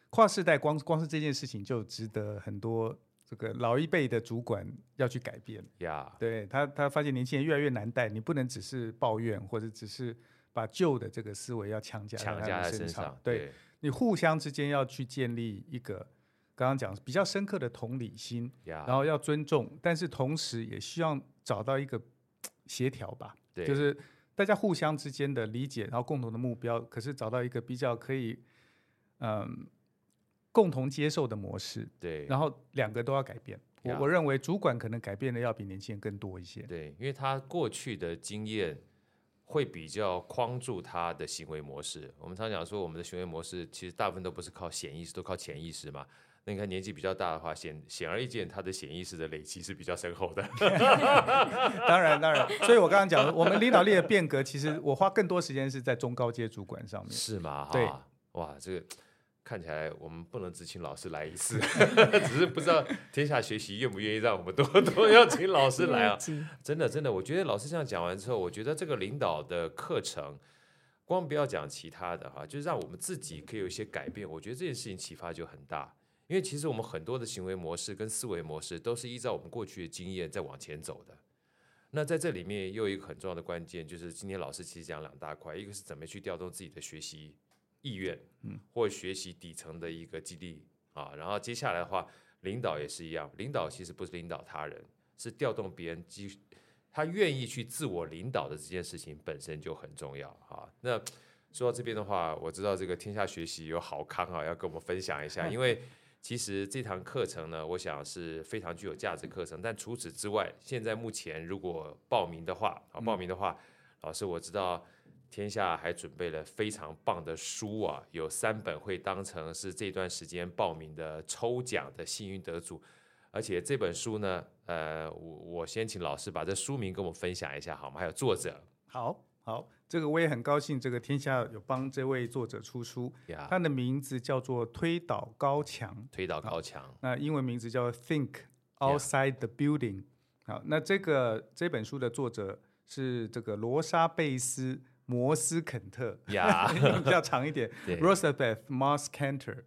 S3: 跨世代光光是这件事情就值得很多这个老一辈的主管要去改变。
S1: 呀，
S3: 对他他发现年轻人越来越难带，你不能只是抱怨或者只是把旧的这个思维要强加
S1: 强加在身上。
S3: 对，对你互相之间要去建立一个刚刚讲比较深刻的同理心，然后要尊重，但是同时也希望找到一个协调吧，就是。大家互相之间的理解，然后共同的目标，可是找到一个比较可以，嗯，共同接受的模式。
S1: 对，
S3: 然后两个都要改变。我我认为主管可能改变的要比年轻人更多一些。
S1: 对，因为他过去的经验会比较框住他的行为模式。我们常讲说，我们的行为模式其实大部分都不是靠显意识，都靠潜意识嘛。那你看年纪比较大的话，显显而易见，他的显意识的累积是比较深厚的。(laughs)
S3: 当然，当然，所以我刚刚讲，我们领导力的变革，其实我花更多时间是在中高阶主管上面。
S1: 是吗？
S3: 对，
S1: 哇，这个看起来我们不能只请老师来一次，(laughs) 只是不知道天下学习愿不愿意让我们多多要请老师来啊？(laughs) 真的，真的，我觉得老师这样讲完之后，我觉得这个领导的课程，光不要讲其他的哈，就是让我们自己可以有一些改变。我觉得这件事情启发就很大。因为其实我们很多的行为模式跟思维模式都是依照我们过去的经验在往前走的。那在这里面又有一个很重要的关键，就是今天老师其实讲两大块，一个是怎么去调动自己的学习意愿，嗯，或学习底层的一个激励啊。然后接下来的话，领导也是一样，领导其实不是领导他人，是调动别人，他愿意去自我领导的这件事情本身就很重要啊。那说到这边的话，我知道这个天下学习有好康啊，要跟我们分享一下，(laughs) 因为。其实这堂课程呢，我想是非常具有价值课程。但除此之外，现在目前如果报名的话，啊，报名的话，老师我知道天下还准备了非常棒的书啊，有三本会当成是这段时间报名的抽奖的幸运得主。而且这本书呢，呃，我我先请老师把这书名跟我们分享一下好吗？还有作者。
S3: 好。好，这个我也很高兴，这个天下有帮这位作者出书，yeah. 他的名字叫做推倒高墙。
S1: 推倒高墙，
S3: 那英文名字叫 Think Outside the Building。Yeah. 好，那这个这本书的作者是这个罗莎贝斯摩斯肯特. (laughs) 比较长一点，Rosabeth Moss Kanter。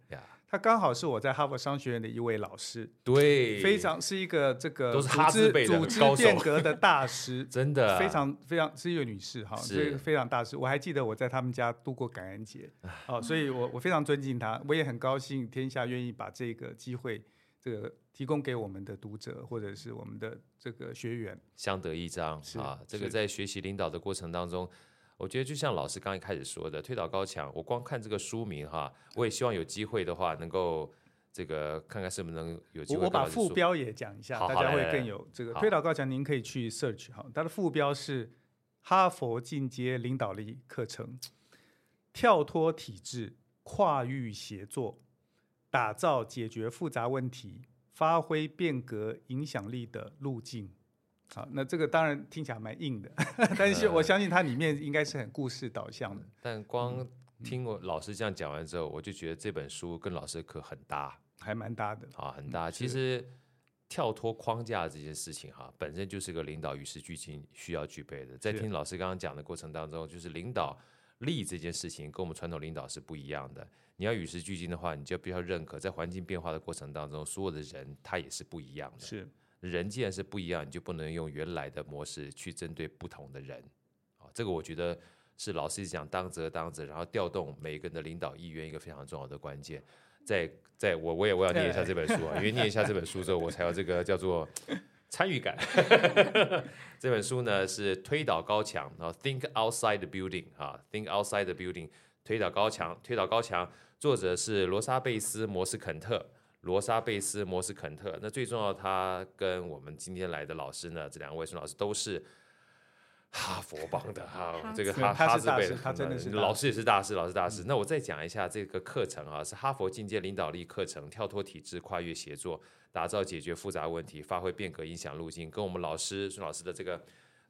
S3: 他刚好是我在哈佛商学院的一位老师，
S1: 对，
S3: 非常是一个这个
S1: 都是哈字辈的
S3: 组织变革的大师，(laughs)
S1: 真的
S3: 非常非常是一个女士哈，这个非常大师。我还记得我在他们家度过感恩节，哦，所以我我非常尊敬他，我也很高兴天下愿意把这个机会这个提供给我们的读者或者是我们的这个学员，
S1: 相得益彰啊。这个在学习领导的过程当中。我觉得就像老师刚一开始说的，推倒高墙。我光看这个书名哈，我也希望有机会的话，能够这个看看是不是能有机会。
S3: 我把副标也讲一下，大家会更有这个推倒高墙。您可以去 search 哈，它的副标是哈佛进阶领导力课程，跳脱体制，跨域协作，打造解决复杂问题、发挥变革影响力的路径。好，那这个当然听起来蛮硬的，(laughs) 但是我相信它里面应该是很故事导向的。
S1: 嗯、但光听我老师这样讲完之后，我就觉得这本书跟老师的课很搭，
S3: 还蛮搭的。
S1: 啊，很搭。其实跳脱框架这件事情哈，本身就是个领导与时俱进需要具备的。在听老师刚刚讲的过程当中，就是领导力这件事情跟我们传统领导是不一样的。你要与时俱进的话，你就必须要认可，在环境变化的过程当中，所有的人他也是不一样的。
S3: 是。
S1: 人既然是不一样，你就不能用原来的模式去针对不同的人，啊，这个我觉得是老师讲当责当责，然后调动每一个人的领导意愿一个非常重要的关键。在在我我也我要念一下这本书啊，(laughs) 因为念一下这本书之后，我才有这个叫做参与感。(laughs) 这本书呢是推倒高墙，然后 Think Outside the Building 啊，Think Outside the Building，推倒高墙，推倒高墙，作者是罗莎贝斯摩斯肯特。罗莎贝斯摩斯肯特，那最重要，他跟我们今天来的老师呢，这两位孙老师都是哈佛帮的哈，这个哈哈字辈的，
S3: 他真的是
S1: 老师也是大师，老师大师。那我再讲一下这个课程啊，是哈佛进阶领导力课程，跳脱体制，跨越协作，打造解决复杂问题，发挥变革影响路径，跟我们老师孙老师的这个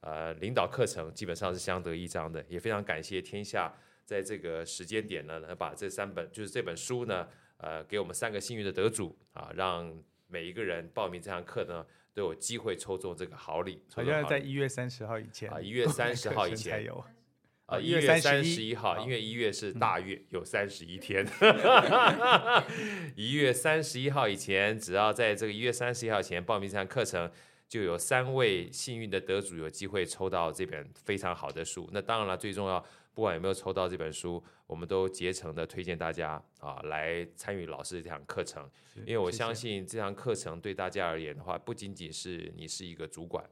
S1: 呃领导课程基本上是相得益彰的，也非常感谢天下在这个时间点呢，把这三本就是这本书呢。呃，给我们三个幸运的得主啊，让每一个人报名这堂课呢，都有机会抽中这个好礼。好
S3: 像在一月三十号以前
S1: 啊，一月 (laughs) 三十号以前
S3: 才有
S1: 啊，一月三十一号，因为一月是大月，有三十一天。(laughs) 一月三十一号以前，只要在这个一月三十一号前报名这堂课程，就有三位幸运的得主有机会抽到这本非常好的书。那当然了，最重要，不管有没有抽到这本书，我们都竭诚的推荐大家啊来参与老师这堂课程，因为我相信这堂课程对大家而言的话，不仅仅是你是一个主管，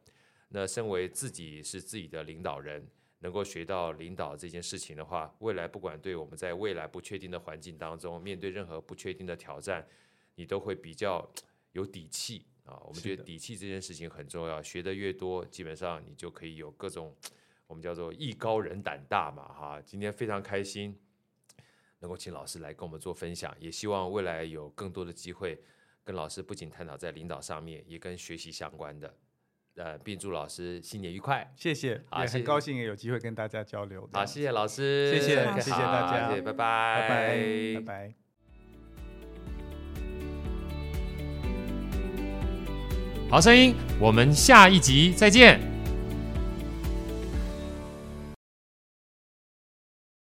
S1: 那身为自己是自己的领导人。能够学到领导这件事情的话，未来不管对我们在未来不确定的环境当中，面对任何不确定的挑战，你都会比较有底气啊。我们觉得底气这件事情很重要，学得越多，基本上你就可以有各种我们叫做艺高人胆大嘛哈。今天非常开心能够请老师来跟我们做分享，也希望未来有更多的机会跟老师不仅探讨在领导上面，也跟学习相关的。呃，并祝老师新年愉快，
S3: 谢谢，也很高兴也有机会跟大家交流。
S1: 好，谢谢老师，
S3: 谢谢，谢谢大家，
S1: 谢谢，拜拜，
S3: 拜拜，拜拜。
S4: 好声音，我们下一集再见。